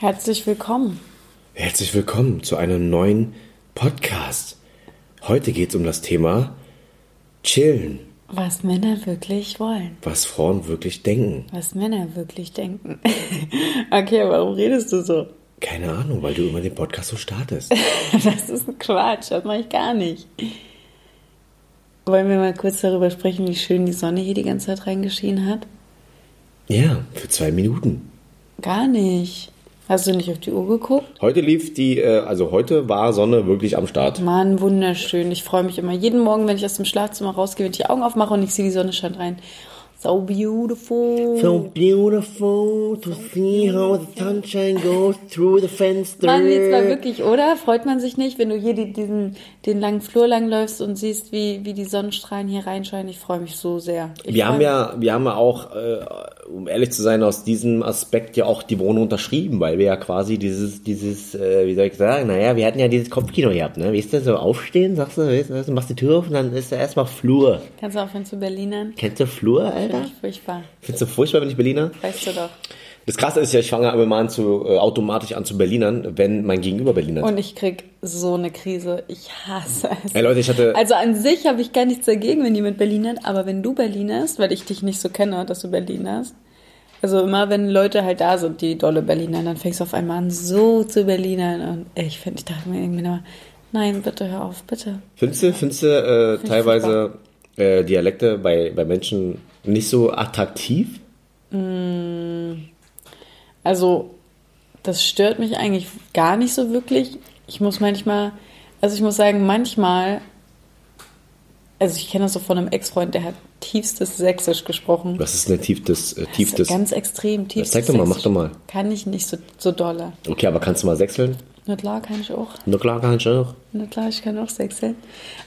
Herzlich willkommen. Herzlich willkommen zu einem neuen Podcast. Heute geht es um das Thema Chillen. Was Männer wirklich wollen. Was Frauen wirklich denken. Was Männer wirklich denken. okay, warum redest du so? Keine Ahnung, weil du immer den Podcast so startest. das ist ein Quatsch, das mache ich gar nicht. Wollen wir mal kurz darüber sprechen, wie schön die Sonne hier die ganze Zeit reingeschienen hat? Ja, für zwei Minuten. Gar nicht. Hast du nicht auf die Uhr geguckt? Heute lief die, äh, also heute war Sonne wirklich am Start. Mann, wunderschön. Ich freue mich immer jeden Morgen, wenn ich aus dem Schlafzimmer rausgehe, wenn ich die Augen aufmache und ich sehe die Sonne scheint rein. So beautiful. So beautiful to see how the sunshine goes through the fenster. Mann, jetzt mal wirklich, oder? Freut man sich nicht, wenn du hier die, diesen, den langen Flur lang läufst und siehst, wie, wie die Sonnenstrahlen hier reinscheinen? Ich freue mich so sehr. Ich Wir haben ja, wir haben ja auch, äh, um ehrlich zu sein, aus diesem Aspekt ja auch die Wohnung unterschrieben, weil wir ja quasi dieses, dieses, äh, wie soll ich sagen, naja, wir hatten ja dieses Kopfkino gehabt, ne? Weißt du, so aufstehen, sagst du, weißt du, machst die Tür auf und dann ist da erstmal Flur. Kannst du aufhören zu Berlinern? Kennst du Flur, Alter? Finde ich furchtbar. Findest du furchtbar, wenn ich Berliner? Weißt du doch. Das Krasse ist ja, ich fange immer mal an zu, äh, automatisch an zu Berlinern, wenn mein Gegenüber Berliner ist. Und ich krieg so eine Krise. Ich hasse es. Ey Leute, ich hatte, Also an sich habe ich gar nichts dagegen, wenn jemand Berlinert, aber wenn du Berlinerst, weil ich dich nicht so kenne, dass du Berlinerst, also immer wenn Leute halt da sind, die dolle Berliner, dann fängst du auf einmal an, so zu Berlinern. Und ich finde, ich dachte mir irgendwie immer, nein, bitte hör auf, bitte. findest du, findest du äh, teilweise äh, Dialekte bei, bei Menschen nicht so attraktiv? Also, das stört mich eigentlich gar nicht so wirklich. Ich muss manchmal, also ich muss sagen, manchmal, also ich kenne das so von einem Ex-Freund, der hat tiefstes Sächsisch gesprochen. Was ist denn tiefstes, äh, tiefstes? ganz extrem tiefstes zeig doch mal, mach doch mal. Kann ich nicht so, so dolle. Okay, aber kannst du mal sechseln? Na klar, kann ich auch. Na klar, kann ich auch. Na klar, ich kann auch sechseln.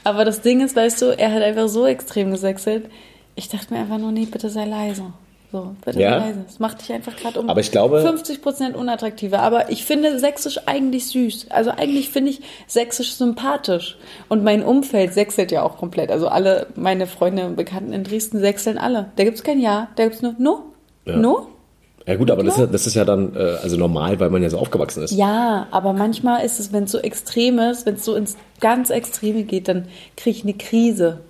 Aber das Ding ist, weißt du, er hat einfach so extrem gesächselt. Ich dachte mir einfach nur, nee, bitte sei leise. So, bitte Ja? sei leise. Das macht dich einfach gerade um Aber ich glaube- 50% unattraktiver. Aber ich finde Sächsisch eigentlich süß. Also eigentlich finde ich Sächsisch sympathisch. Und mein Umfeld sächselt ja auch komplett. Also alle meine Freunde und Bekannten in Dresden sächseln alle. Da gibt's kein Ja, da gibt's nur No. Ja. No? Ja gut, aber das ist, das ist ja dann äh, also normal, weil man ja so aufgewachsen ist. Ja, aber manchmal ist es, wenn es so extrem ist, wenn es so ins ganz Extreme geht, dann kriege ich eine Krise.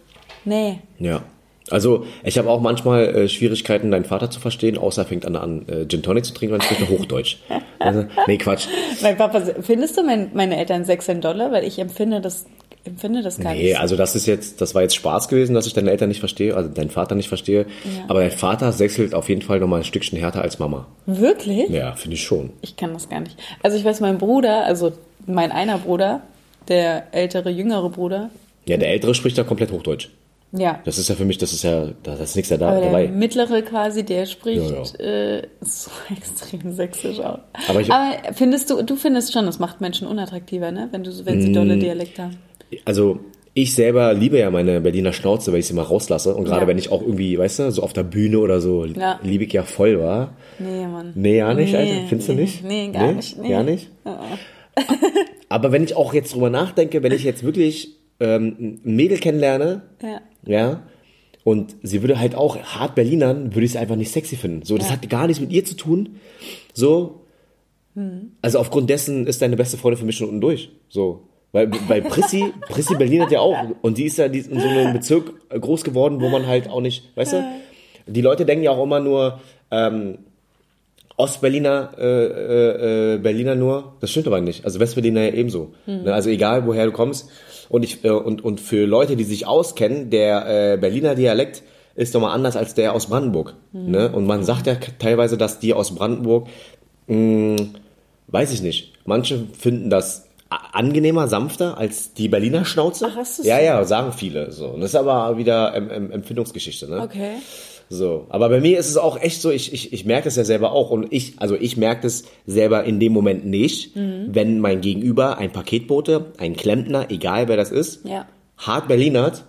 Nee. Ja. Also ich habe auch manchmal äh, Schwierigkeiten, deinen Vater zu verstehen, außer er fängt an, an äh, Gin Tonic zu trinken und spricht noch Hochdeutsch. Also, nee, Quatsch. Mein Papa, findest du mein, meine Eltern sechseln Dollar? Weil ich empfinde das, empfinde das gar Nee, nicht. so. also das ist jetzt, das war jetzt Spaß gewesen, dass ich deine Eltern nicht verstehe, also deinen Vater nicht verstehe. Aber dein Vater sechselt auf jeden Fall nochmal ein Stückchen härter als Mama. Wirklich? Ja, finde ich schon. Ich kann das gar nicht. Also ich weiß, mein Bruder, also mein einer Bruder, der ältere, jüngere Bruder, Ja, der Ältere spricht da komplett Hochdeutsch. Ja. Das ist ja für mich, das ist ja, da ist nichts da, Aber der dabei. mittlere quasi, der spricht Ja, Äh, so extrem sächsisch aus. Aber ich- findest du, du findest schon, das macht Menschen unattraktiver, ne? Wenn, du, wenn sie Mm. dolle Dialekte haben. Also ich selber liebe ja meine Berliner Schnauze, weil ich sie mal rauslasse. Und gerade Ja. wenn ich auch irgendwie, weißt du, so auf der Bühne oder so, Ja. liebe ich ja voll, war. Nee, Mann. Nee, ja nicht, Nee, Alter. Findest du nee, nicht? nee, gar nicht, nee. Gar nicht? Aber wenn ich auch jetzt drüber nachdenke, wenn ich jetzt wirklich ähm, ein Mädel kennenlerne, Ja. ja, und sie würde halt auch hart Berlinern, würde ich es einfach nicht sexy finden. So, das hat gar nichts mit ihr zu tun. So, Hm. also aufgrund dessen ist deine beste Freundin für mich schon unten durch. So. Weil bei Prissi, Prissi Berlin hat ja auch, und die ist ja die- in so einem Bezirk groß geworden, wo man halt auch nicht, weißt du, die Leute denken ja auch immer nur, ähm, Ostberliner, äh, äh, äh, Berliner nur, das stimmt aber nicht. Also Westberliner ja ebenso. Ne? Also egal, woher du kommst. Und ich äh, und und für Leute, die sich auskennen, der äh, Berliner Dialekt ist nochmal anders als der aus Brandenburg. Ne? Und man sagt ja teilweise, dass die aus Brandenburg, mh, weiß ich nicht. Manche finden das angenehmer, sanfter als die Berliner Schnauze. Ach, hast du's ja, ja, sagen viele. So. Und das ist aber wieder ähm, ähm, Empfindungsgeschichte. Ne? Okay. So, aber bei mir ist es auch echt so, ich, ich, ich merke es ja selber auch und ich, also ich merke es selber in dem Moment nicht, Mhm. wenn mein Gegenüber, ein Paketbote, ein Klempner, egal wer das ist, Ja. hart Berlinert,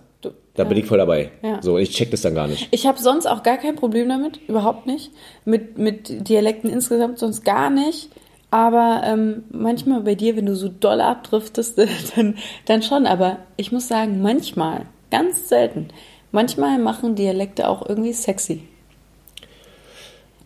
da bin ich voll dabei. Ja. So, ich check das dann gar nicht. Ich habe sonst auch gar kein Problem damit, überhaupt nicht. Mit, mit Dialekten insgesamt sonst gar nicht. Aber ähm, manchmal bei dir, wenn du so doll abdriftest, dann, dann schon. Aber ich muss sagen, manchmal, ganz selten, manchmal machen Dialekte auch irgendwie sexy.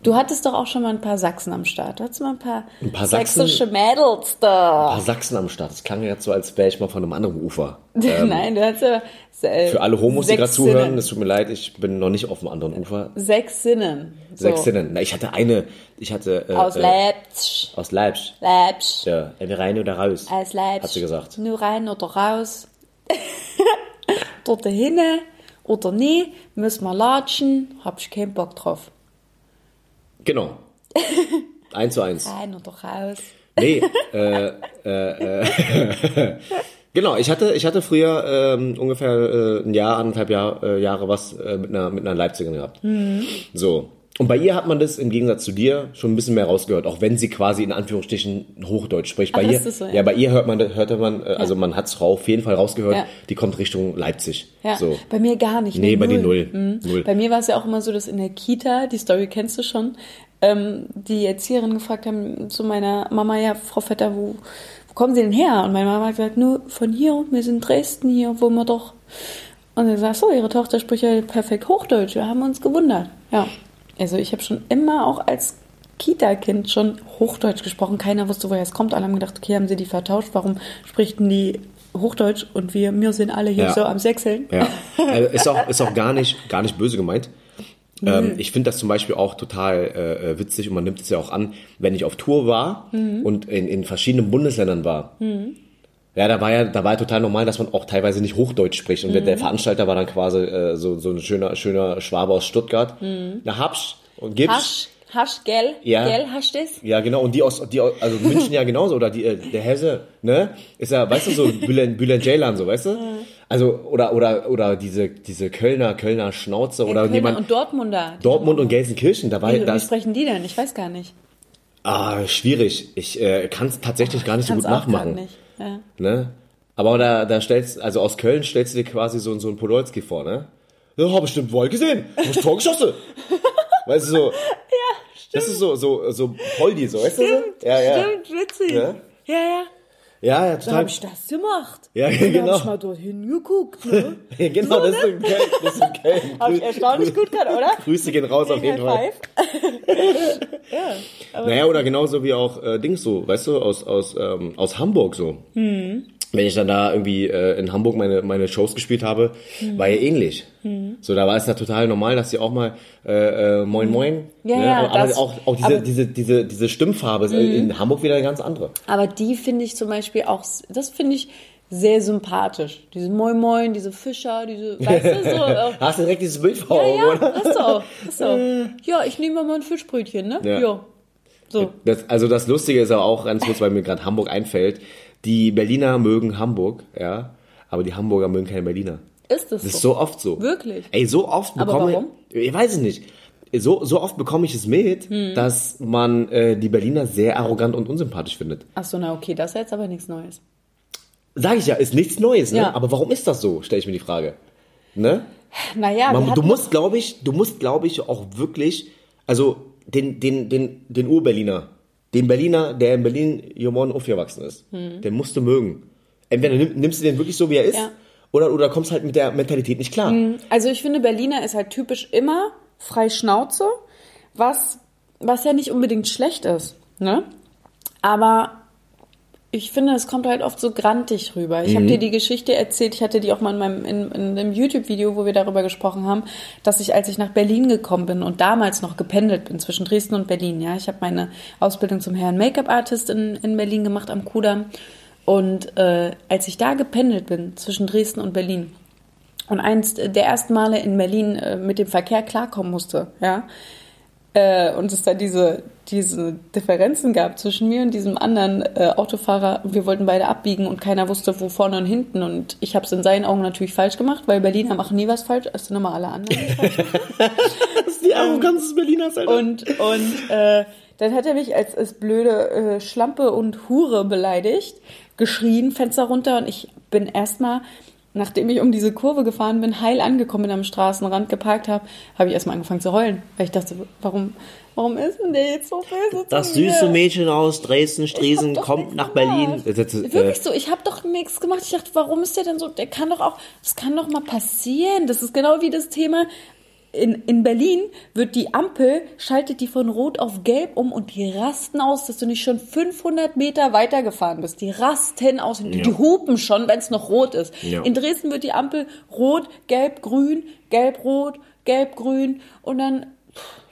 Du hattest doch auch schon mal ein paar Sachsen am Start. Du hattest mal ein paar, Ein paar Sachsen? sächsische Mädels da. Ein paar Sachsen am Start. Das klang jetzt so, als wäre ich mal von einem anderen Ufer. Nein, du hattest ja äh, Für alle Homos, die gerade zuhören, es tut mir leid, ich bin noch nicht auf dem anderen Ufer. Sechs Sinnen. So. Sechs Sinnen. Na, ich hatte eine, ich hatte... Äh, Aus äh, Leipzig. Aus Leipzig. Leipzig. Ja, entweder rein oder raus. Aus Leipzig. Hat sie gesagt. Nur rein oder raus. Dort hinne oder nie. Müssen wir latschen. Hab ich keinen Bock drauf. Genau. eins zu eins. Rein oder raus. Nee, äh, äh, äh, genau, ich hatte, ich hatte früher ähm, ungefähr äh, ein Jahr, anderthalb Jahr, äh, Jahre was äh, mit, einer, mit einer Leipzigerin gehabt. So. Und bei ihr hat man das im Gegensatz zu dir schon ein bisschen mehr rausgehört, auch wenn sie quasi in Anführungsstrichen Hochdeutsch spricht. Bei Ach, ihr, so, ja. ja. bei ihr hört man, hörte man, äh, also man hat es auf jeden Fall rausgehört, Ja. die kommt Richtung Leipzig. Ja, So. bei mir gar nicht. Nee, bei dir null. null. Mhm. Null. Bei mir war es ja auch immer so, dass in der Kita, die Story kennst du schon, ähm, die Erzieherin gefragt haben zu meiner Mama, ja, Frau Vetter, wo, wo kommen Sie denn her? Und meine Mama hat gesagt, nur von hier, wir sind in Dresden hier, wo wir doch... Und sie sagt, so, ihre Tochter spricht ja perfekt Hochdeutsch, wir haben uns gewundert. Ja, also ich habe schon immer auch als Kita-Kind schon Hochdeutsch gesprochen. Keiner wusste, woher es kommt. Alle haben gedacht, okay, haben sie die vertauscht? Warum sprichten die Hochdeutsch und wir, wir sind alle hier Ja. so am Sechseln? Ja, äh, ist auch, ist auch gar, nicht, gar nicht böse gemeint. Ähm, ich finde das zum Beispiel auch total äh, witzig und man nimmt es ja auch an, wenn ich auf Tour war und in, in verschiedenen Bundesländern war. Ja, da war ja, da war ja total normal, dass man auch teilweise nicht Hochdeutsch spricht. Und der Veranstalter war dann quasi äh, so, so ein schöner, schöner Schwabe aus Stuttgart. Na, hab's und gib's. Hasch, Hasch, gell? Ja. Gell, hast du das? Ja, genau. Und die aus, die aus, also München ja genauso. Oder die, äh, der Hesse, ne? Ist ja, weißt du, so Bülent, Bülent Ceylan, so, weißt du? Also, oder, oder, oder diese, diese Kölner, Kölner Schnauze oder Kölner jemand, und Dortmunder. Dortmund und Gelsenkirchen, da war, Wie, wie sprechen die denn? Ich weiß gar nicht. ah, schwierig. Ich, äh, kann es tatsächlich gar nicht so gut nachmachen. nicht. Ja. Ne? Aber da, da stellst, also aus Köln stellst du dir quasi so, so einen Podolski vor, ne? Ja, hab bestimmt wohl gesehen. Hast Tor geschossen. weißt du, so. Ja, stimmt. Das ist so, so, so Poldi, so, weißt du? so? Ja, ja. Stimmt, witzig. Ja? Ja, ja. Ja, ja, Da total. habe ich das gemacht. Ja, Und dann genau. hab ich mal dorthin geguckt. Ne? genau, das ist in Köln. Das ist in Köln. Hab ich erstaunlich gut kann, oder? Grüße gehen raus auf jeden Fall. Fall. Naja, oder genauso wie auch äh, Dings so, weißt du, aus, aus, ähm, aus Hamburg so. Hm. Wenn ich dann da irgendwie äh, in Hamburg meine, meine Shows gespielt habe, Hm. war ja ähnlich. So, da war es ja total normal, dass sie auch mal äh, äh, Moin Moin. Hm. Ja, ne? ja, aber das- auch, auch diese, aber- diese, diese, diese Stimmfarbe ist in Hamburg wieder eine ganz andere. Aber die finde ich zum Beispiel auch, das finde ich sehr sympathisch. Diese Moin Moin, diese Fischer, diese, weißt du, so. äh, Hast du direkt dieses Bild vor Ja, Augen, ja, oder? hast du auch. Hast du auch. Ja, ich nehme mal ein Fischbrötchen, ne? Ja. Ja. So. Das, also das Lustige ist aber auch ganz kurz, weil mir gerade Hamburg einfällt. Die Berliner mögen Hamburg, ja, aber die Hamburger mögen keine Berliner. Ist das, Das ist so? so oft so. Wirklich? Ey, so oft Aber bekomme warum? ich. Ich weiß es nicht. So, so oft bekomme ich es mit, Hm. dass man äh, die Berliner sehr arrogant und unsympathisch findet. Ach so, na okay, das ist jetzt aber nichts Neues. Sag ich ja, ist nichts Neues, ne? Ja. Aber warum ist das so, stelle ich mir die Frage. Ne? Naja, Man, du musst, glaube ich, du musst, glaube ich, auch wirklich, also den, den, den, den Ur-Berliner, den Berliner, der in Berlin und aufgewachsen ist, den musst du mögen. Entweder nimm, nimmst du den wirklich so, wie er ist, Hm. Ja. Oder, oder kommst halt mit der Mentalität nicht klar. Also ich finde, Berliner ist halt typisch immer frei Schnauze, was, was ja nicht unbedingt schlecht ist. Ne? Aber ich finde, es kommt halt oft so grantig rüber. Ich habe dir die Geschichte erzählt, ich hatte die auch mal in meinem in, in einem YouTube-Video, wo wir darüber gesprochen haben, dass ich, als ich nach Berlin gekommen bin und damals noch gependelt bin zwischen Dresden und Berlin, ja, ich habe meine Ausbildung zum Herrn Make-up-Artist in, in Berlin gemacht am Kudamm. Und äh, als ich da gependelt bin zwischen Dresden und Berlin, und eins der ersten Male in Berlin äh, mit dem Verkehr klarkommen musste, ja, äh, und es da diese, diese Differenzen gab zwischen mir und diesem anderen äh, Autofahrer. Wir wollten beide abbiegen und keiner wusste, wo vorne und hinten. Und ich habe es in seinen Augen natürlich falsch gemacht, weil Berliner machen nie was falsch, als immer alle anderen. Das ist die Arroganz des Berliners, Alter. und, und äh, dann hat er mich als, als blöde äh, Schlampe und Hure beleidigt, geschrien, Fenster runter und ich bin erstmal, nachdem ich um diese Kurve gefahren bin, heil angekommen bin am Straßenrand, geparkt habe, habe ich erstmal angefangen zu heulen. Weil ich dachte, warum, warum ist denn der jetzt so böse das zu mir? süße Mädchen aus Dresden, Striesen kommt nach Berlin. gemacht. Das, äh, Wirklich so, ich habe doch nichts gemacht. Ich dachte, warum ist der denn so? Der kann doch auch, das kann doch mal passieren. Das ist genau wie das Thema, in, in Berlin wird die Ampel, schaltet die von rot auf gelb um und die rasten aus, dass du nicht schon 500 Meter weitergefahren bist. Die rasten aus, die Ja. hupen schon, wenn es noch rot ist. Ja. In Dresden wird die Ampel rot, gelb, grün, gelb, rot, gelb, grün und dann,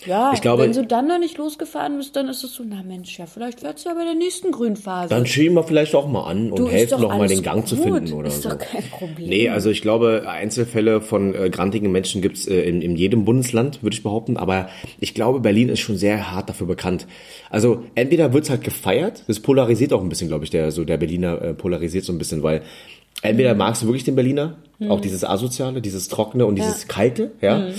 ja, Ich glaube- wenn du dann noch nicht losgefahren bist, dann ist es so, na Mensch, ja, vielleicht wird's ja bei der nächsten Grünphase. Dann schieben wir vielleicht auch mal an und Du, helfen noch mal den Gang zu gut. finden oder Ist so. doch kein Problem. Nee, also ich glaube, Einzelfälle von äh, grantigen Menschen gibt's äh, in, in jedem Bundesland, würde ich behaupten. Aber ich glaube, Berlin ist schon sehr hart dafür bekannt. Also entweder wird's halt gefeiert, das polarisiert auch ein bisschen, glaube ich, der so der Berliner äh, polarisiert so ein bisschen, weil entweder magst du wirklich den Berliner, auch dieses asoziale, dieses trockene und dieses kalte, ja,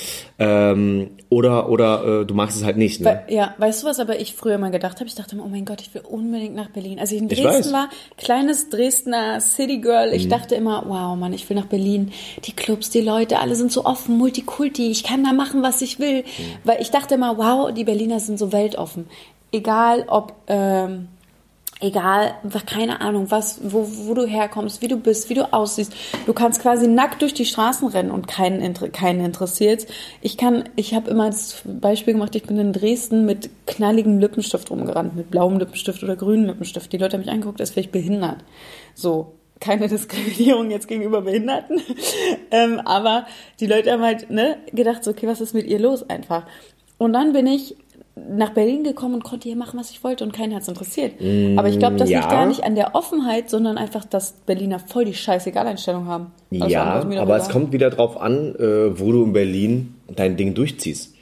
ähm, oder oder äh, du magst es halt nicht. Ne? Weil, ja, weißt du, was aber ich früher mal gedacht habe? Ich dachte immer, oh mein Gott, ich will unbedingt nach Berlin. Als ich in Ich Dresden weiß. war, kleines Dresdner City Girl, Mhm. ich dachte immer, wow, Mann, ich will nach Berlin. Die Clubs, die Leute, alle sind so offen, Multikulti, ich kann da machen, was ich will. Mhm. Weil ich dachte immer, wow, die Berliner sind so weltoffen. Egal ob, ähm, egal, wa- keine Ahnung, was, wo, wo du herkommst, wie du bist, wie du aussiehst. Du kannst quasi nackt durch die Straßen rennen und keinen, keinen interessiert. Ich kann, ich habe immer das Beispiel gemacht, ich bin in Dresden mit knalligem Lippenstift rumgerannt, mit blauem Lippenstift oder grünem Lippenstift. Die Leute haben mich angeguckt, als wäre ich behindert. So. Keine Diskriminierung jetzt gegenüber Behinderten. ähm, aber die Leute haben halt ne, gedacht, so, okay, was ist mit ihr los einfach? Und dann bin ich nach Berlin gekommen und konnte hier machen, was ich wollte und keinen hat es interessiert. Aber ich glaube, das ja. liegt gar nicht an der Offenheit, sondern einfach, dass Berliner voll die Scheißegal-Einstellung haben. Alles andere Ja, aber es kommt wieder drauf an, äh, wo du in Berlin dein Ding durchziehst.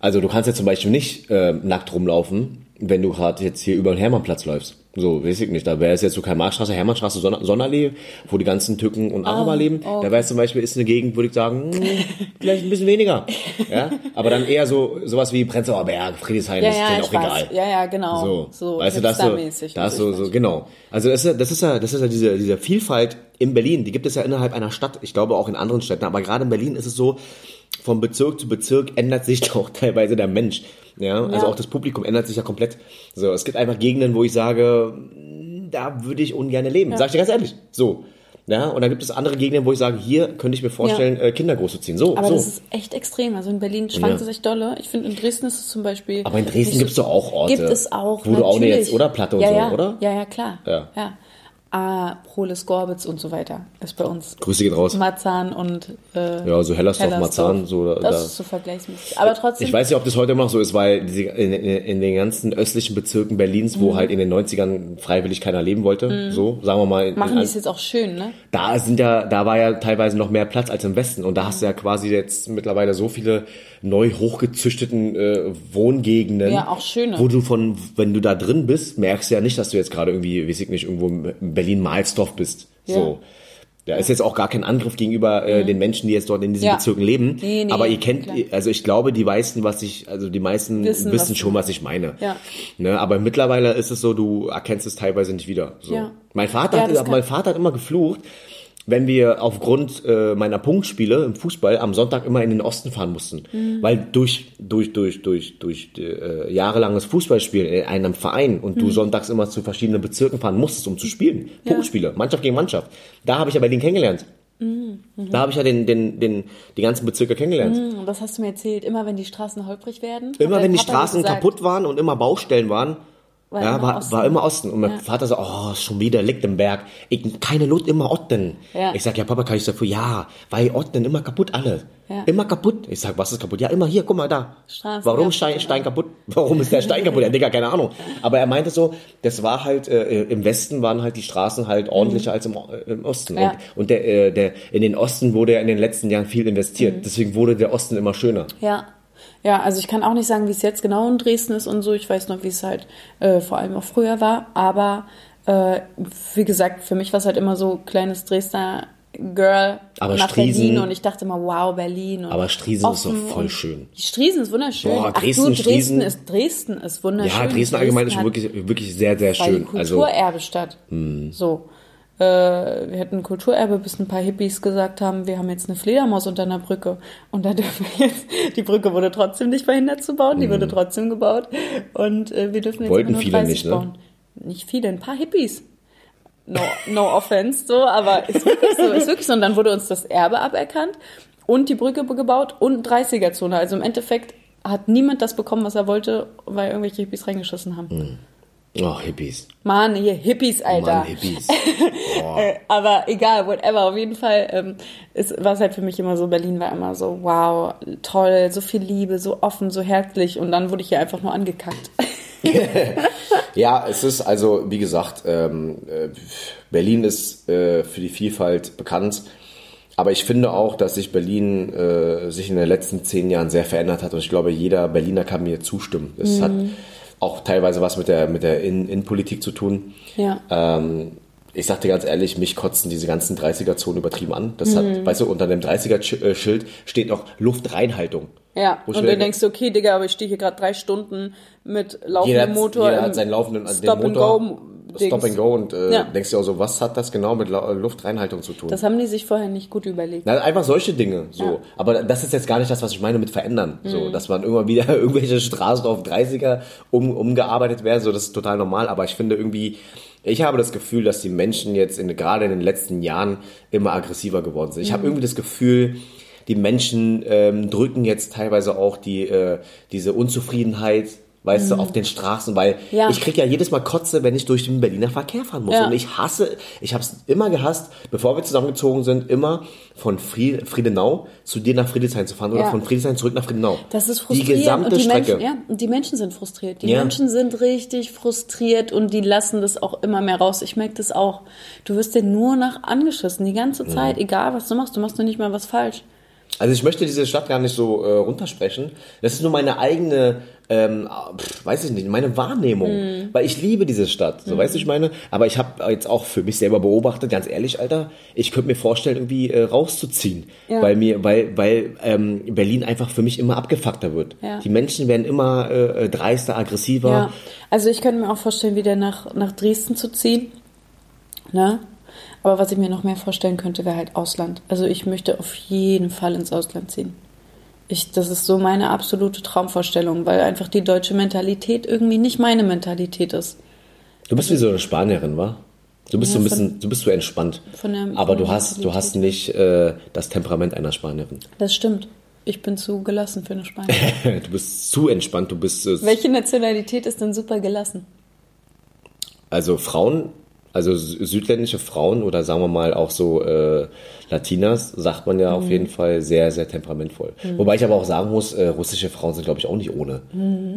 Also du kannst ja zum Beispiel nicht äh, nackt rumlaufen, wenn du gerade jetzt hier über den Hermannplatz läufst. So, weiß ich nicht. Da wäre es jetzt so kein Marktstraße, Hermannstraße, Son Sonderallee, wo die ganzen Türken und Araber leben. okay. Da wäre es zum Beispiel, ist eine Gegend, würde ich sagen, hm, vielleicht ein bisschen weniger. Ja, aber dann eher so sowas wie Prenzlauer Berg, Friedrichshain, ja, ist ja, auch weiß. egal. Ja, ja, genau. So, so weißt du, das so, das so, so, genau. Also das ist ja, das ist ja, das ist ja diese, diese Vielfalt in Berlin, die gibt es ja innerhalb einer Stadt. Ich glaube auch in anderen Städten, aber gerade in Berlin ist es so, vom Bezirk zu Bezirk ändert sich auch teilweise der Mensch. Ja, also Ja. auch das Publikum ändert sich ja komplett. So, es gibt einfach Gegenden, wo ich sage, da würde ich ungern leben. Sag ich dir ganz ehrlich. So. Ja, und dann gibt es andere Gegenden, wo ich sage, hier könnte ich mir vorstellen, äh, Kinder großzuziehen. So, Aber so. das ist echt extrem. Also in Berlin schwankt Ja. es echt dolle. Ich finde, in Dresden ist es zum Beispiel. Aber in Dresden so- gibt's doch auch Orte, Gibt es auch. wo du auch natürlich. jetzt, oder? Platte und ja, so, ja. oder? Ja, ja, klar. Ja. ja. Ah, Proles, Gorbitz und so weiter ist bei uns. Grüße geht raus. Marzahn und äh, Ja, so Hellersdorf, Hellersdorf. Marzahn, so, Das da- ist so vergleichsmäßig. Aber trotzdem. Ich weiß nicht, ob das heute immer noch so ist, weil in, in, in den ganzen östlichen Bezirken Berlins, Mhm. wo halt in den 90ern freiwillig keiner leben wollte, so, sagen wir mal. machen die es jetzt auch schön, ne? da sind ja, da war ja teilweise noch mehr Platz als im Westen. Und da hast du ja quasi jetzt mittlerweile so viele neu hochgezüchteten äh, Wohngegenden. Ja, auch schöne. Wo du von, wenn du da drin bist, merkst du ja nicht, dass du jetzt gerade irgendwie, weiß ich nicht, irgendwo in Berlin-Mahlsdorf bist. Ja. So. Da ist jetzt auch gar kein Angriff gegenüber äh, den Menschen, die jetzt dort in diesen Mhm. Ja. Bezirken leben. Nee, nee, Aber ihr kennt, klar. also ich glaube, die meisten, was ich, also die meisten Wissen, wissen, was schon, was ich meine. Ja. Ne, aber mittlerweile ist es so, du erkennst es teilweise nicht wieder. So. Ja. Mein Vater, Ja, hat, mein Vater hat immer geflucht, wenn wir aufgrund äh, meiner Punktspiele im Fußball am Sonntag immer in den Osten fahren mussten. Mhm. Weil durch, durch, durch, durch, durch äh, jahrelanges Fußballspiel in einem Verein und Mhm. du sonntags immer zu verschiedenen Bezirken fahren musstest, um zu spielen. Punktspiele, Mannschaft gegen Mannschaft. Da habe ich ja Berlin kennengelernt. Mhm. Da habe ich ja den, den, den, die ganzen Bezirke kennengelernt. Hm, Das hast du mir erzählt. Immer wenn die Straßen holprig werden. Immer wenn die Papa Straßen kaputt waren und immer Baustellen waren, War ja, immer war, Osten. war immer Osten. Und mein Ja. Vater so, oh, schon wieder liegt im Berg. Ich, keine Lust, immer Osten. Ja. Ich sag, ja, Papa, kann ich dafür? Ja, weil Osten immer kaputt alle. Ja. Immer kaputt. Ich sag, was ist kaputt? Ja, immer hier, guck mal da. Straßen Warum Stein. Stein kaputt? Warum ist der Stein kaputt? Ja, Digga, keine Ahnung. Aber er meinte so, das war halt, äh, im Westen waren halt die Straßen halt ordentlicher als im, äh, im Osten. Mhm. Ja. Und, und der, äh, der, in den Osten wurde ja in den letzten Jahren viel investiert. Mhm. Deswegen wurde der Osten immer schöner. Ja. Ja, also ich kann auch nicht sagen, wie es jetzt genau in Dresden ist und so. Ich weiß noch, wie es halt äh, vor allem auch früher war. Aber äh, wie gesagt, für mich war es halt immer so kleines Dresdner Girl Aber nach Striesen- Berlin und ich dachte immer, wow, Berlin. Und Aber Striesen ist doch voll schön. Striesen ist wunderschön. Boah, Ach Dresden, du, Dresden ist Dresden ist wunderschön. Ja, Dresden allgemein ist wirklich, wirklich sehr, sehr schön. Also, Hm. So. Äh, wir hätten Kulturerbe, bis ein paar Hippies gesagt haben, wir haben jetzt eine Fledermaus unter einer Brücke. Und da dürfen wir jetzt, die Brücke wurde trotzdem nicht verhindert zu bauen, die wurde trotzdem gebaut. Und äh, wir dürfen jetzt. Wollten nur viele 30 nicht, ne? bauen. Nicht viele, ein paar Hippies. No, no offense, so, aber ist wirklich so, ist wirklich so. Und dann wurde uns das Erbe aberkannt. und die Brücke gebaut und 30er-Zone. Also im Endeffekt hat niemand das bekommen, was er wollte, weil irgendwelche Hippies reingeschissen haben. Oh, Hippies. Mann, hier Hippies, Alter. Mann, Hippies. Äh, aber egal, whatever. Auf jeden Fall ähm, war es halt für mich immer so, Berlin war immer so, wow, toll, so viel Liebe, so offen, so herzlich. Und dann wurde ich hier einfach nur angekackt. Ja, es ist also, wie gesagt, ähm, äh, Berlin ist äh, für die Vielfalt bekannt. Aber ich finde auch, dass sich Berlin äh, sich in den letzten zehn Jahren sehr verändert hat. Und ich glaube, jeder Berliner kann mir zustimmen. Es hat auch teilweise was mit der, mit der In- Innenpolitik zu tun. Ja. Ähm, ich sag dir ganz ehrlich, mich kotzen diese ganzen 30er-Zonen übertrieben an. Das hat, weißt du, unter dem 30er-Schild steht noch Luftreinhaltung. Ja, und dann denkst du, okay, Digga, aber ich stehe hier gerade drei Stunden mit laufendem Motor. jeder hat seinen laufenden also den Stop and Motor, Go. Stop Dings. and Go und äh, Ja. denkst dir auch so, was hat das genau mit La Luftreinhaltung zu tun? Das haben die sich vorher nicht gut überlegt. Na, einfach solche Dinge, so. Ja. Mhm. Aber das ist jetzt gar nicht das, was ich meine mit verändern. So, dass man immer wieder irgendwelche Straßen auf 30er um, umgearbeitet werden, so, das ist total normal. Aber ich finde irgendwie, ich habe das Gefühl, dass die Menschen jetzt in, gerade in den letzten Jahren immer aggressiver geworden sind. Ich Mhm. habe irgendwie das Gefühl, die Menschen ähm, drücken jetzt teilweise auch die, äh, diese Unzufriedenheit, weißt du, auf den Straßen, weil Mhm. Ja. ich krieg ja jedes Mal Kotze, wenn ich durch den Berliner Verkehr fahren muss. Ja. Und ich hasse, ich habe es immer gehasst, bevor wir zusammengezogen sind, immer von Fried, Friedenau zu dir nach Friedrichshain zu fahren oder Ja. von Friedrichshain zurück nach Friedenau. Das ist Die frustrierend. gesamte und die Strecke. Menschen, ja, und die Menschen sind frustriert. Die. Menschen sind richtig frustriert und die lassen das auch immer mehr raus. Ich merke das auch. Du wirst dir nur nach angeschissen, die ganze Zeit, egal was du machst, du machst nur nicht mal was falsch. Also ich möchte diese Stadt gar nicht so äh, runtersprechen. Das ist nur meine eigene, ähm, pf, weiß ich nicht, meine Wahrnehmung. Mhm. Weil ich liebe diese Stadt, so weißt du, ich meine. Aber ich habe jetzt auch für mich selber beobachtet, ganz ehrlich, Alter, ich könnte mir vorstellen, irgendwie äh, rauszuziehen. Ja. Weil mir, weil, weil ähm, Berlin einfach für mich immer abgefuckter wird. Ja. Die Menschen werden immer äh, dreister, aggressiver. Ja, also ich könnte mir auch vorstellen, wieder nach, nach Dresden zu ziehen. Ne? Aber was ich mir noch mehr vorstellen könnte, wäre halt Ausland. Also ich möchte auf jeden Fall ins Ausland ziehen. Ich, das ist so meine absolute Traumvorstellung, weil einfach die deutsche Mentalität irgendwie nicht meine Mentalität ist. Du bist wie so eine Spanierin, wa? Du bist Ja, so ein von- bisschen, du bist so entspannt. von aber von du hast, du hast nicht äh, das Temperament einer Spanierin. Das stimmt. Ich bin zu gelassen für eine Spanierin. Du bist zu entspannt, du bist äh, Welche Nationalität ist denn super gelassen? also Frauen, also sü- südländische Frauen oder sagen wir mal auch so äh, Latinas, sagt man ja Mhm. auf jeden Fall sehr, sehr temperamentvoll. Wobei ich aber auch sagen muss, äh, russische Frauen sind glaube ich auch nicht ohne.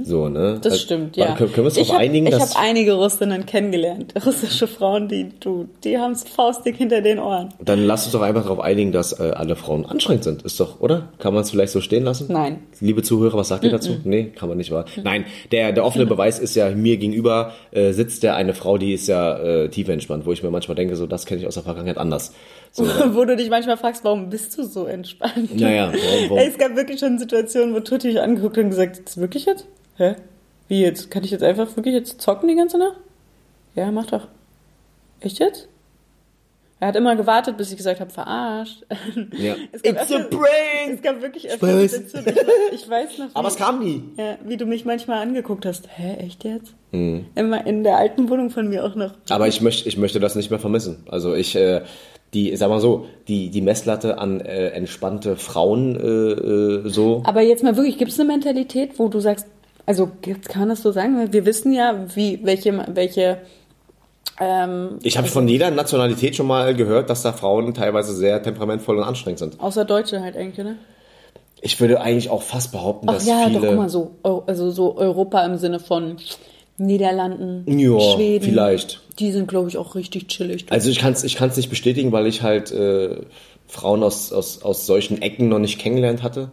So, ne? Mhm. Das Also, stimmt, ja. Können, können wir uns ich darauf einigen, Ich habe einige Russinnen kennengelernt. Russische Frauen, die du, die haben es faustdick hinter den Ohren. dann lass uns doch einfach darauf einigen, dass äh, alle Frauen anstrengend sind. Ist doch, oder? Kann man es vielleicht so stehen lassen? Nein. Liebe Zuhörer, was sagt ihr dazu? Nee, kann man nicht wahr. Nein, der, der offene Beweis ist ja, mir gegenüber äh, sitzt ja eine Frau, die ist ja äh, tief entspannt, wo ich mir manchmal denke, so das kenne ich aus der Vergangenheit anders. So, Wo du dich manchmal fragst, warum bist du so entspannt? Naja, warum, warum? Es gab wirklich schon Situationen, wo Tutti mich angeguckt hat und gesagt, jetzt wirklich jetzt? Hä? Wie jetzt? Kann ich jetzt einfach wirklich jetzt zocken die ganze Nacht? Ja, mach doch. Echt jetzt? Er hat immer gewartet, bis ich gesagt habe, verarscht. Ja. Es gab It's a öfter- prank! Es gab wirklich öfter. Situationen, ich, ich weiß noch, wie, Aber es kam nie. ja, wie du mich manchmal angeguckt hast. Hä, echt jetzt? Immer in der alten Wohnung von mir auch noch. Aber ich möchte, ich möchte das nicht mehr vermissen. Also ich, äh, die, sag mal so, die, die Messlatte an äh, entspannte Frauen äh, äh, so. Aber jetzt mal wirklich, gibt es eine Mentalität, wo du sagst, also gibt's- kann man das so sagen? Weil Wir wissen ja, wie, welche, welche, ähm, Ich habe von jeder Nationalität schon mal gehört, dass da Frauen teilweise sehr temperamentvoll und anstrengend sind. außer Deutsche halt eigentlich, oder? Ich würde eigentlich auch fast behaupten, Ach dass ja, viele. doch, guck mal so, also so Europa im Sinne von Niederlanden, Ja, Schweden. vielleicht. Die sind, glaube ich, auch richtig chillig. Also ich kann es ich kann's nicht bestätigen, weil ich halt äh, Frauen aus, aus, aus solchen Ecken noch nicht kennengelernt hatte.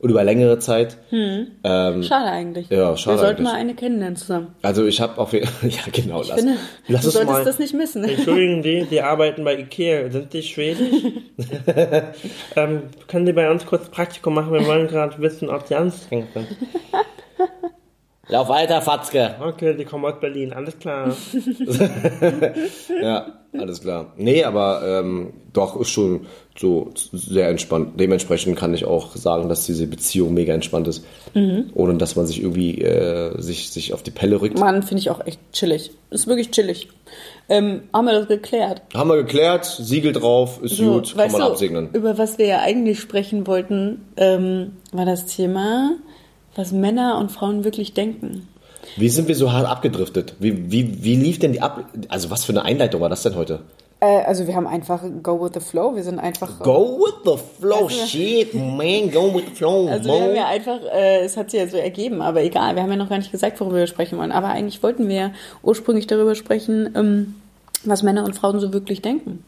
Und über längere Zeit. Ähm, schade eigentlich. ja, schade Wir sollten eigentlich. mal eine kennenlernen zusammen. also ich habe auf jeden Ja, genau. Ich lass, finde, lass du solltest mal. das nicht missen. Entschuldigen Sie, die arbeiten bei Ikea. Sind die schwedisch? ähm, können Sie bei uns kurz Praktikum machen? Wir wollen gerade wissen, ob Sie anstrengend sind. Lauf weiter, Fatzke. Okay, die kommen aus Berlin, alles klar. Ja, alles klar. Nee, aber ähm, doch, ist schon so sehr entspannt. Dementsprechend kann ich auch sagen, dass diese Beziehung mega entspannt ist. Ohne dass man sich irgendwie äh, sich, sich auf die Pelle rückt. Mann, finde ich auch echt chillig. Ist wirklich chillig. Ähm, haben wir das geklärt? Haben wir geklärt, Siegel drauf, ist So, gut, kann weißt man du, absegnen. Über was wir ja eigentlich sprechen wollten, ähm, war das Thema, was Männer und Frauen wirklich denken. Wie sind wir so hart abgedriftet? Wie, wie, wie lief denn die Ab... Also was für eine Einleitung war das denn heute? Äh, also wir haben einfach Go with the Flow. Wir sind einfach. Go with the flow, shit, man, go with the flow, Also wir haben ja einfach, äh, es hat sich ja so ergeben, aber egal, wir haben ja noch gar nicht gesagt, worüber wir sprechen wollen. Aber eigentlich wollten wir ja ursprünglich darüber sprechen, ähm, was Männer und Frauen so wirklich denken.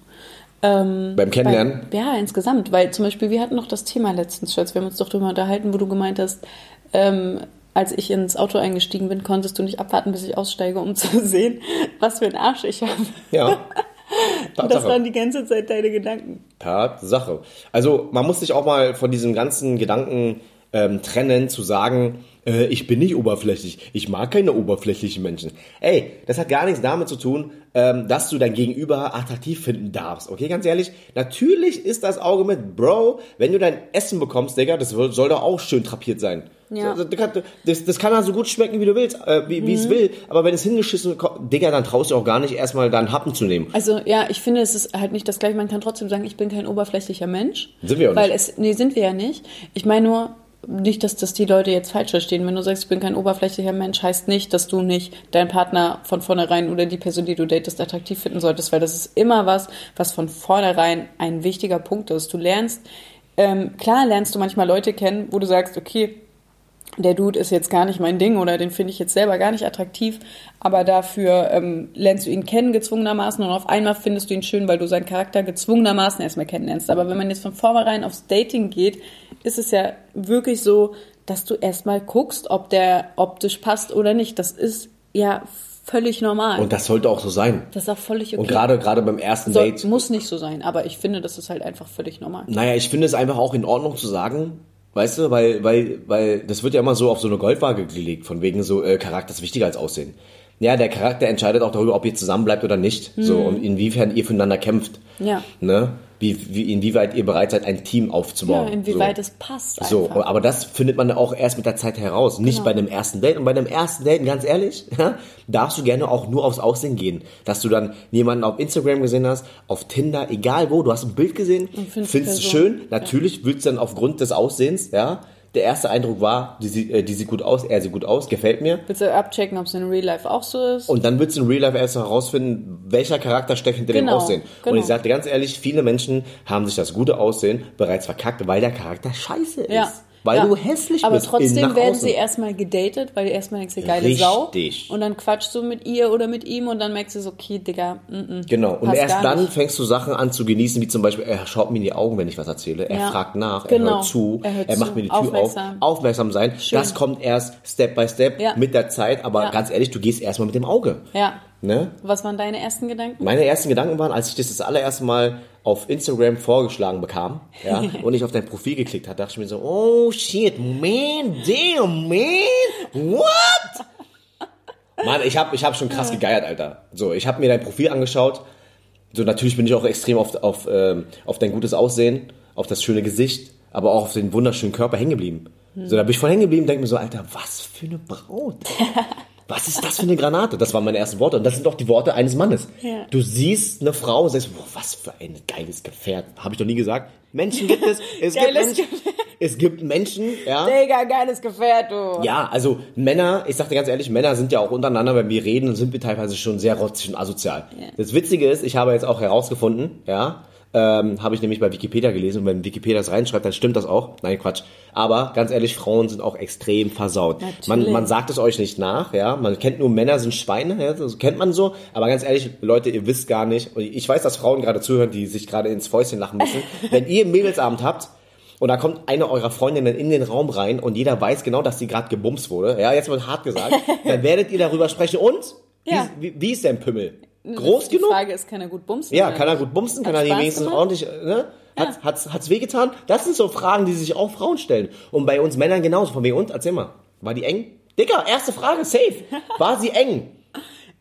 Ähm, Beim Kennenlernen? Weil, ja, insgesamt. Weil zum Beispiel, wir hatten noch das Thema letztens, Schatz, wir haben uns doch darüber unterhalten, wo du gemeint hast, ähm, als ich ins Auto eingestiegen bin, konntest du nicht abwarten, bis ich aussteige, um zu sehen, was für einen Arsch ich habe. Ja. Und das Tatsache. waren die ganze Zeit deine Gedanken. Tatsache. Also man muss sich auch mal von diesem ganzen Gedanken ähm, trennen, zu sagen, äh, ich bin nicht oberflächlich, ich mag keine oberflächlichen Menschen. Ey, das hat gar nichts damit zu tun, ähm, dass du dein Gegenüber attraktiv finden darfst. Okay, ganz ehrlich, natürlich ist das Auge mit, Bro, wenn du dein Essen bekommst, Digga, das soll doch auch schön trapiert sein. Ja. Das, das, kann- das, das kann halt so gut schmecken, wie du willst, äh, wie wie es Mhm. will. Aber wenn es hingeschissen kommt, Digga, dann traust du auch gar nicht erstmal da einen Happen zu nehmen. Also ja, ich finde, es ist halt nicht das gleiche. Man kann trotzdem sagen, ich bin kein oberflächlicher Mensch. Sind wir auch weil nicht. Es, nee, sind wir ja nicht. Ich meine nur, nicht, dass das die Leute jetzt falsch verstehen. Wenn du sagst, ich bin kein oberflächlicher Mensch, heißt nicht, dass du nicht deinen Partner von vornherein oder die Person, die du datest, attraktiv finden solltest, weil das ist immer was, was von vornherein ein wichtiger Punkt ist. Du lernst, ähm, klar lernst du manchmal Leute kennen, wo du sagst, okay, der Dude ist jetzt gar nicht mein Ding oder den finde ich jetzt selber gar nicht attraktiv, aber dafür ähm, lernst du ihn kennen gezwungenermaßen und auf einmal findest du ihn schön, weil du seinen Charakter gezwungenermaßen erstmal kennenlernst. Aber wenn man jetzt von vornherein aufs Dating geht, ist es ja wirklich so, dass du erstmal guckst, ob der optisch passt oder nicht. Das ist ja völlig normal. Und das sollte auch so sein. das ist auch völlig okay. Und gerade gerade beim ersten Soll, Date. muss nicht so sein, aber ich finde, das ist halt einfach völlig normal. Naja, ich finde es einfach auch in Ordnung zu sagen, weißt du, weil, weil, weil das wird ja immer so auf so eine Goldwaage gelegt, von wegen so, äh, Charakter ist wichtiger als Aussehen. Ja, der Charakter entscheidet auch darüber, ob ihr zusammen bleibt oder nicht. So, und inwiefern ihr füreinander kämpft. Mhm. Ja. Ne? Wie, wie, inwieweit ihr bereit seid, ein Team aufzubauen. Ja, inwieweit so. es passt So, einfach. aber das findet man auch erst mit der Zeit heraus. Nicht Genau. bei einem ersten Date. Und bei einem ersten Date, ganz ehrlich, ja, darfst du gerne auch nur aufs Aussehen gehen. Dass du dann jemanden auf Instagram gesehen hast, auf Tinder, egal wo, du hast ein Bild gesehen, findest es schön. Natürlich willst du dann aufgrund des Aussehens, ja. Der erste Eindruck war, die, sieht- äh, die sieht gut aus, er sieht gut aus, gefällt mir. Willst du abchecken, ob es in Real Life auch so ist? Und dann willst du in Real Life erst herausfinden, welcher Charakter steckt hinter dem Genau, Aussehen. genau. Und ich sagte ganz ehrlich, viele Menschen haben sich das gute Aussehen bereits verkackt, weil der Charakter scheiße ist. Ja. Weil ja. du hässlich Aber bist. innen trotzdem werden außen. sie erstmal gedatet, weil du erstmal denkst, geile Richtig. Sau. Und dann quatschst du mit ihr oder mit ihm und dann merkst du so, okay, Digga, mm, mm, Genau, und erst dann nicht. fängst du Sachen an zu genießen, wie zum Beispiel, er schaut mir in die Augen, wenn ich was erzähle, er Ja. fragt nach, er Genau. hört zu, Er er, hört macht zu. mir die Tür Aufmerksam. auf, aufmerksam sein. Schön. Das kommt erst Step by Step Ja. mit der Zeit, aber ganz ehrlich, du gehst erstmal mit dem Auge. Ja. Ne? Was waren deine ersten Gedanken? Meine ersten Gedanken waren, als ich das das allererste Mal auf Instagram vorgeschlagen bekam, ja, und ich auf dein Profil geklickt habe, dachte ich mir so, oh shit, man, damn, man, what? Mann, ich habe ich hab schon krass gegeiert, Alter. So, ich habe mir dein Profil angeschaut. So, natürlich bin ich auch extrem auf, auf, ähm, auf dein gutes Aussehen, auf das schöne Gesicht, aber auch auf den wunderschönen Körper hängen geblieben. So, da bin ich voll hängen geblieben und denke mir so, Alter, was für eine Braut. Was ist das für eine Granate? Das waren meine ersten Worte. Und das sind doch die Worte eines Mannes. Ja. Du siehst eine Frau und sagst, boah, was für ein geiles Gefährt. Habe ich doch nie gesagt. Menschen gibt es. Es gibt Menschen. Es gibt Menschen, ja. Digga, geiles Gefährt, du. Ja, also Männer, ich sag dir ganz ehrlich, Männer sind ja auch untereinander, wenn wir reden, sind wir teilweise schon sehr rotzig und asozial. Ja. Das Witzige ist, ich habe jetzt auch herausgefunden, ja, ähm, habe ich nämlich bei Wikipedia gelesen und wenn Wikipedia das reinschreibt, dann stimmt das auch. Nein, Quatsch. Aber ganz ehrlich, Frauen sind auch extrem versaut. Man, Natürlich. man sagt es euch nicht nach, ja. Man kennt nur Männer sind Schweine, ja, das kennt man so. Aber ganz ehrlich, Leute, ihr wisst gar nicht. Und ich weiß, dass Frauen gerade zuhören, die sich gerade ins Fäustchen lachen müssen. wenn ihr Mädelsabend habt, und da kommt eine eurer Freundinnen in den Raum rein und jeder weiß genau, dass sie gerade gebumst wurde. Ja, jetzt mal hart gesagt. dann werdet ihr darüber sprechen. Und? Ja. Wie, wie, wie ist dein Pimmel? Groß die genug? Frage ist, kann er gut bumsen? Ja, kann er gut bumsen? Kann er die wenigstens gemacht? ordentlich, ne? Hat, hat's, hat's wehgetan? Das sind so Fragen, die sich auch Frauen stellen. Und bei uns Männern genauso. Von wegen, und? Erzähl mal. War die eng? Digga, erste Frage, safe. War sie eng?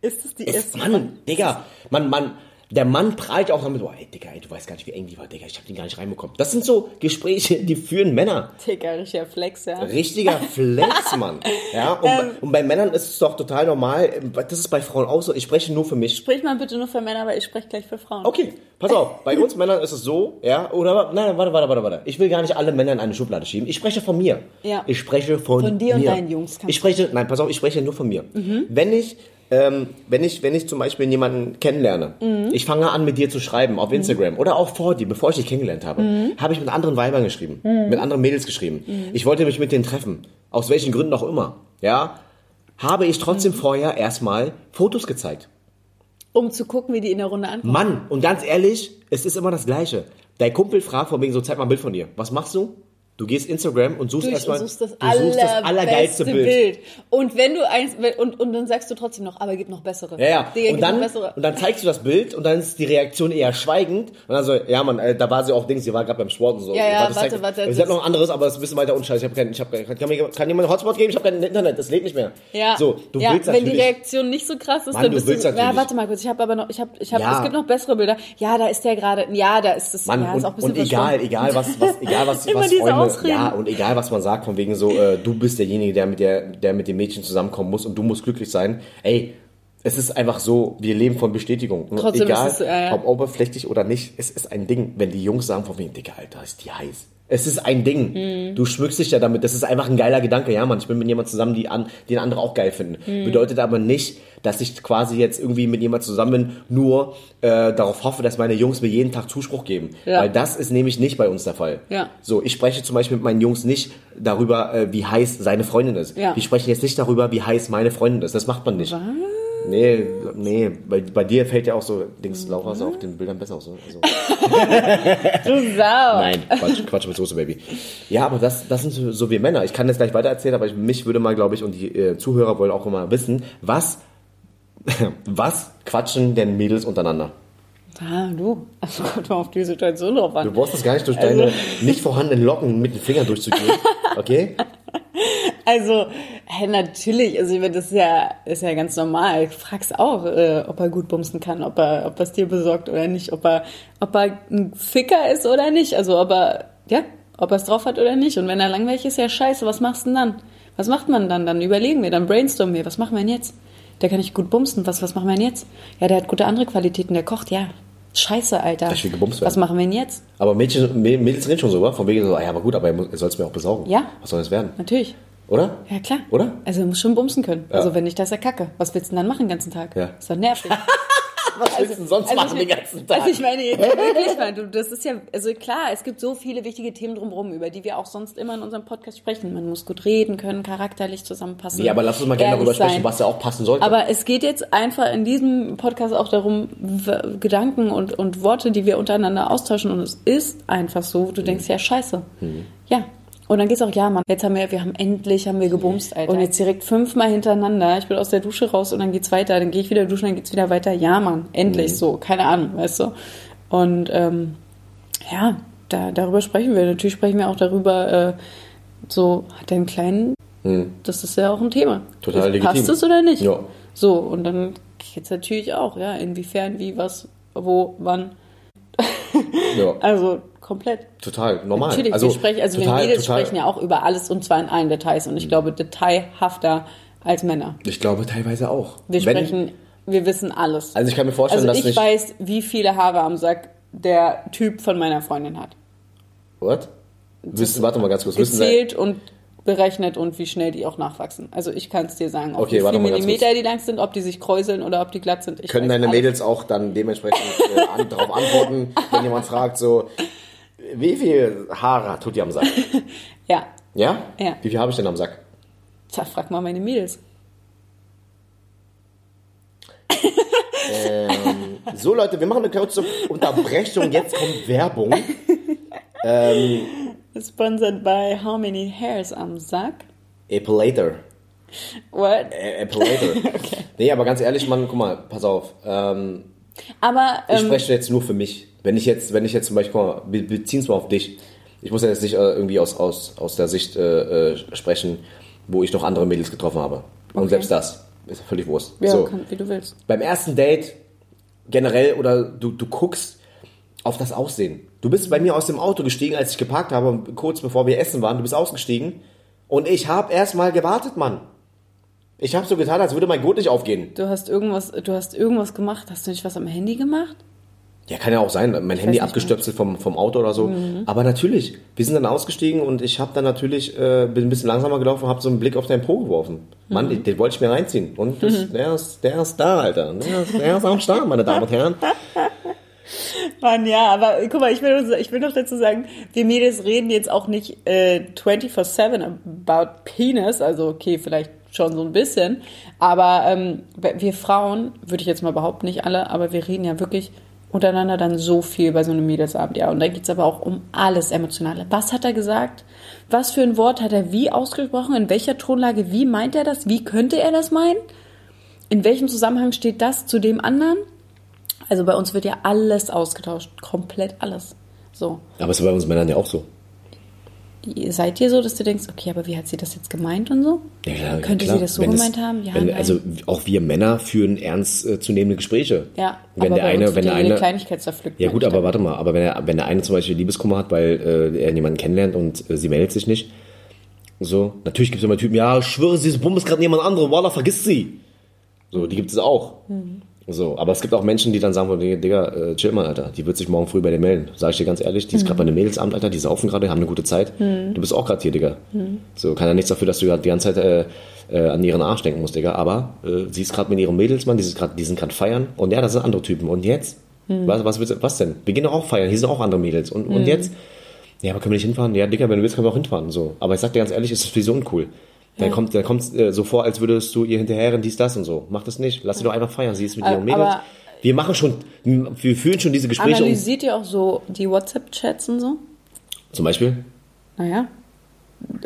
Ist das die erste Mann, Digga, Mann, Mann, der Mann prahlt auch damit, boah, ey, Digga, ey, du weißt gar nicht, wie eng die war, Digga, ich hab die gar nicht reinbekommen. Das sind so Gespräche, die führen Männer. Digga, richtiger Flex, ja. Richtiger Flex, Mann. Ja, und, Ähm. und bei Männern ist es doch total normal. Das ist bei Frauen auch so. Ich spreche nur für mich. Sprich mal bitte nur für Männer, weil ich spreche gleich für Frauen. Okay, pass auf. Bei uns Männern ist es so, ja, oder, nein, warte, warte, warte, warte. Ich will gar nicht alle Männer in eine Schublade schieben. Ich spreche von mir. Ja. Ich spreche von, Von dir und mir. deinen Jungs Mhm. Ich spreche, nein, pass auf, ich spreche nur von mir. Wenn ich, ähm, wenn ich, wenn ich zum Beispiel jemanden kennenlerne, Mhm. ich fange an mit dir zu schreiben auf Instagram oder auch vor dir, bevor ich dich kennengelernt habe, Mhm. habe ich mit anderen Weibern geschrieben, mit anderen Mädels geschrieben. Ich wollte mich mit denen treffen. Aus welchen Gründen auch immer. Ja. Habe ich Mhm. trotzdem vorher erstmal Fotos gezeigt. Um zu gucken, wie die in der Runde ankommen. Mann, und ganz ehrlich, es ist immer das Gleiche. Dein Kumpel fragt von wegen so, zeig mal ein Bild von dir. Was machst du? Du gehst Instagram und suchst Du erstmal suchst das, du suchst das allergeilste Bild. Bild. Und wenn du eins, und, und dann sagst du trotzdem noch, aber gibt noch bessere. Ja, ja. Digga, Und dann, noch bessere. und dann zeigst du das Bild und dann ist die Reaktion eher schweigend. Und dann so, ja, Mann, äh, da war sie auch Dings, sie war gerade beim Sport und so. Ja, ja, warte, warte, Ich das- hab noch ein anderes, aber das ist ein bisschen weiter unscheiß. Ich hab kein, ich hab kein, kann, mir, kann jemand einen Hotspot geben? Ich habe kein Internet, das lädt nicht mehr. Ja, So, du ja, willst wenn die. Reaktion nicht so krass ist, Mann, dann du bist willst du, ja, warte mal kurz, ich habe aber noch, ich habe, ich habe, Ja. es gibt noch bessere Bilder. Ja, da ist der gerade, ja, da ist es, Mann, ja, und, ist auch ein bisschen und egal, egal was, was, egal was, was Freunde, Ausreden. ja, und egal was man sagt, von wegen so, äh, du bist derjenige, der mit der, der mit dem Mädchen zusammenkommen muss und du musst glücklich sein. Ey, es ist einfach so, wir leben von Bestätigung. Trotzdem egal, es, ja. ob oberflächlich oder nicht, es ist ein Ding, wenn die Jungs sagen von wegen, Digga, Alter, ist die heiß. Es ist ein Ding. Mhm. Du schmückst dich ja damit. Das ist einfach ein geiler Gedanke. Ja, Mann, ich bin mit jemandem zusammen, die an, den andere auch geil finden. Mhm. Bedeutet aber nicht, dass ich quasi jetzt irgendwie mit jemandem zusammen bin, nur äh, darauf hoffe, dass meine Jungs mir jeden Tag Zuspruch geben. Ja. Weil das ist nämlich nicht bei uns der Fall. Ja. So, ich spreche zum Beispiel mit meinen Jungs nicht darüber, äh, wie heiß seine Freundin ist. Ja. Wir sprechen jetzt nicht darüber, wie heiß meine Freundin ist. Das macht man nicht. Nee, nee, bei, bei dir fällt ja auch so, Dings, Laura sah auf den Bildern besser aus. ne? Also, Du Sau. nein, Quatsch, Quatsch mit Soße, Baby. Ja, aber das, das sind so, so wir Männer. Ich kann das gleich weiter erzählen, aber ich, mich würde mal, glaube ich, und die äh, Zuhörer wollen auch immer wissen, was, was quatschen denn Mädels untereinander? Ah, du. Also kommt mal auf die Situation drauf Du an. brauchst das gar nicht durch Also- deine nicht vorhandenen Locken mit den Fingern durchzugehen, okay? Also, hey, natürlich, also ich meine, das ist ja, ist ja ganz normal. Du fragst auch, äh, ob er gut bumsen kann, ob er, ob es dir besorgt oder nicht, ob er, ob er ein Ficker ist oder nicht. Also ob er, ja, ob er es drauf hat oder nicht. Und wenn er langweilig ist, ja scheiße, was machst du denn dann? Was macht man dann? Dann überlegen wir, dann brainstormen wir, was machen wir denn jetzt? Der kann nicht gut bumsen, was, was machen wir denn jetzt? Ja, der hat gute andere Qualitäten, der kocht, ja. Scheiße, Alter. Ich will gebumst werden. Was machen wir denn jetzt? Aber Mädchen, Mä- Mädels reden schon so, oder? Von wegen so, ah, ja, aber gut, aber er, er soll es mir auch besaugen. Ja. Was soll das werden? Natürlich. Oder? Ja, klar. Oder? Also, muss schon bumsen können. Ja. Also, wenn nicht, das ist ja kacke. Was willst du denn dann machen den ganzen Tag? Ja. Ist doch nervig. Was willst du denn sonst machen ich, den ganzen Tag? Also, ich meine, wirklich mal, du, das ist ja, also klar, es gibt so viele wichtige Themen drumherum, über die wir auch sonst immer in unserem Podcast sprechen. Man muss gut reden können, charakterlich zusammenpassen. Nee, aber lass uns mal gerne darüber sprechen, sein. was ja auch passen sollte. Aber es geht jetzt einfach in diesem Podcast auch darum, Gedanken und, und Worte, die wir untereinander austauschen. Und es ist einfach so, du denkst, ja, scheiße. Mhm. Ja. Und dann geht's auch, ja, Mann, jetzt haben wir, wir haben endlich, haben wir gebumst, Alter. Und jetzt direkt fünfmal hintereinander. Ich bin aus der Dusche raus und dann geht's weiter. Dann gehe ich wieder duschen, dann geht's wieder weiter. Ja, Mann, endlich, so. Keine Ahnung, weißt du. Und, ähm, ja, da, darüber sprechen wir. Natürlich sprechen wir auch darüber, äh, so, hat er einen kleinen das ist ja auch ein Thema. Total legitim. Passt es oder nicht? Ja. So, und dann geht's natürlich auch, ja, inwiefern, wie, was, wo, wann. ja, Also komplett. total normal. Natürlich, also, wir sprechen, also total, wir Mädels total, sprechen ja auch über alles und zwar in allen Details und ich glaube detailhafter als Männer. Ich glaube teilweise auch. Wir Wenn- sprechen, wir wissen alles. Also ich kann mir vorstellen, Also dass ich nicht... weiß, wie viele Haare am Sack der Typ von meiner Freundin hat. What? Wissen, warte mal ganz kurz. Wissen Gezählt und berechnet und wie schnell die auch nachwachsen. Also ich kann es dir sagen, auf Okay, wie viele Millimeter die lang sind, ob die sich kräuseln oder ob die glatt sind. Können deine alles. Mädels auch dann dementsprechend äh, darauf antworten, wenn jemand fragt, so, wie viel Haare tut ihr am Sack? Ja, Ja? Ja. Wie viel habe ich denn am Sack? Tja, frag mal meine Mädels. Ähm, so Leute, wir machen eine kurze Unterbrechung, jetzt kommt Werbung. Sponsored by How Many Hairs am Sack? Epilator. What? Epilator. Nee, aber ganz ehrlich, Mann, guck mal, pass auf. Ähm, Aber ich ähm, spreche jetzt nur für mich. Wenn ich jetzt, wenn ich jetzt zum Beispiel, wir beziehen es mal auf dich. Ich muss ja jetzt nicht äh, irgendwie aus, aus, aus der Sicht äh, äh, sprechen, wo ich noch andere Mädels getroffen habe. Und Okay. selbst das ist völlig Wurst. Ja, so. kann, wie du willst. Beim ersten Date generell oder du, du guckst auf das Aussehen. Du bist bei mir aus dem Auto gestiegen, als ich geparkt habe, kurz bevor wir essen waren. Du bist ausgestiegen und ich habe erst mal gewartet, Mann. Ich habe so getan, als würde mein Gurt nicht aufgehen. Du hast irgendwas, du hast irgendwas gemacht. Hast du nicht was am Handy gemacht? Ja, kann ja auch sein, mein Handy nicht abgestöpselt vom, vom Auto oder so. Mhm. Aber natürlich, wir sind dann ausgestiegen und ich habe dann natürlich, äh, bin ein bisschen langsamer gelaufen und habe so einen Blick auf deinen Po geworfen. Mann, Mhm. den, den wollte ich mir reinziehen. Und das, der, ist, der ist da, Alter. Der ist, der ist am Start, meine Damen und Herren. Mann, ja, aber guck mal, ich will, ich will noch dazu sagen, wir Mädels reden jetzt auch nicht äh, 24-7 about Penis, also okay, vielleicht schon so ein bisschen, aber ähm, wir Frauen, würde ich jetzt mal behaupten, nicht alle, aber wir reden ja wirklich untereinander dann so viel bei so einem Mädelsabend, ja, und da geht's aber auch um alles Emotionale. Was hat er gesagt? Was für ein Wort hat er wie ausgesprochen? In welcher Tonlage? Wie meint er das? Wie könnte er das meinen? In welchem Zusammenhang steht das zu dem anderen? Also bei uns wird ja alles ausgetauscht, komplett alles. So. Aber es ist bei uns Männern ja auch so. Seid ihr so, dass du denkst, okay, aber wie hat sie das jetzt gemeint und so? Ja, klar, Könnte klar. sie das so Wenn gemeint es, haben? Ja, wenn, also auch wir Männer führen ernst äh, zunehmende Gespräche. ja, wenn der eine, wenn der ja eine, Kleinigkeit zerpflückt. Ja gut, aber warte mal, aber wenn der, wenn der eine zum Beispiel Liebeskummer hat, weil äh, er jemanden kennenlernt und äh, sie meldet sich nicht, so, natürlich gibt es immer Typen, ja, ich schwöre, sie ist Bombe ist gerade jemand anderes, Wallah, vergiss sie. So, die gibt es auch. Mhm. So, aber es gibt auch Menschen, die dann sagen, Digga, äh, chill mal, Alter, die wird sich morgen früh bei dir melden. Sag ich dir ganz ehrlich, die ist gerade bei einem Mädelsamt, Alter, die saufen gerade, haben eine gute Zeit. Du bist auch gerade hier, Digga. So, kann ja nichts dafür, dass du die ganze Zeit äh, äh, an ihren Arsch denken musst, Digga. Aber äh, sie ist gerade mit ihrem Mädelsmann, die, ist grad, die sind gerade feiern. Und ja, das sind andere Typen. Und jetzt? Was, was, willst was denn? Wir gehen doch auch feiern, hier sind auch andere Mädels. Und, und jetzt? Ja, aber können wir nicht hinfahren? Ja, Digga, wenn du willst, können wir auch hinfahren. So. Aber ich sag dir ganz ehrlich, ist das sowieso uncool. Dann kommt dann kommt's äh, so vor, als würdest du ihr hinterherren, dies, das und so. Mach das nicht. Lass sie doch einfach feiern. Sie ist mit Aber- ihren Mädels. aber- wir machen schon, wir führen schon diese Gespräche. Analysiert ihr auch so die WhatsApp-Chats und so? zum Beispiel? Naja,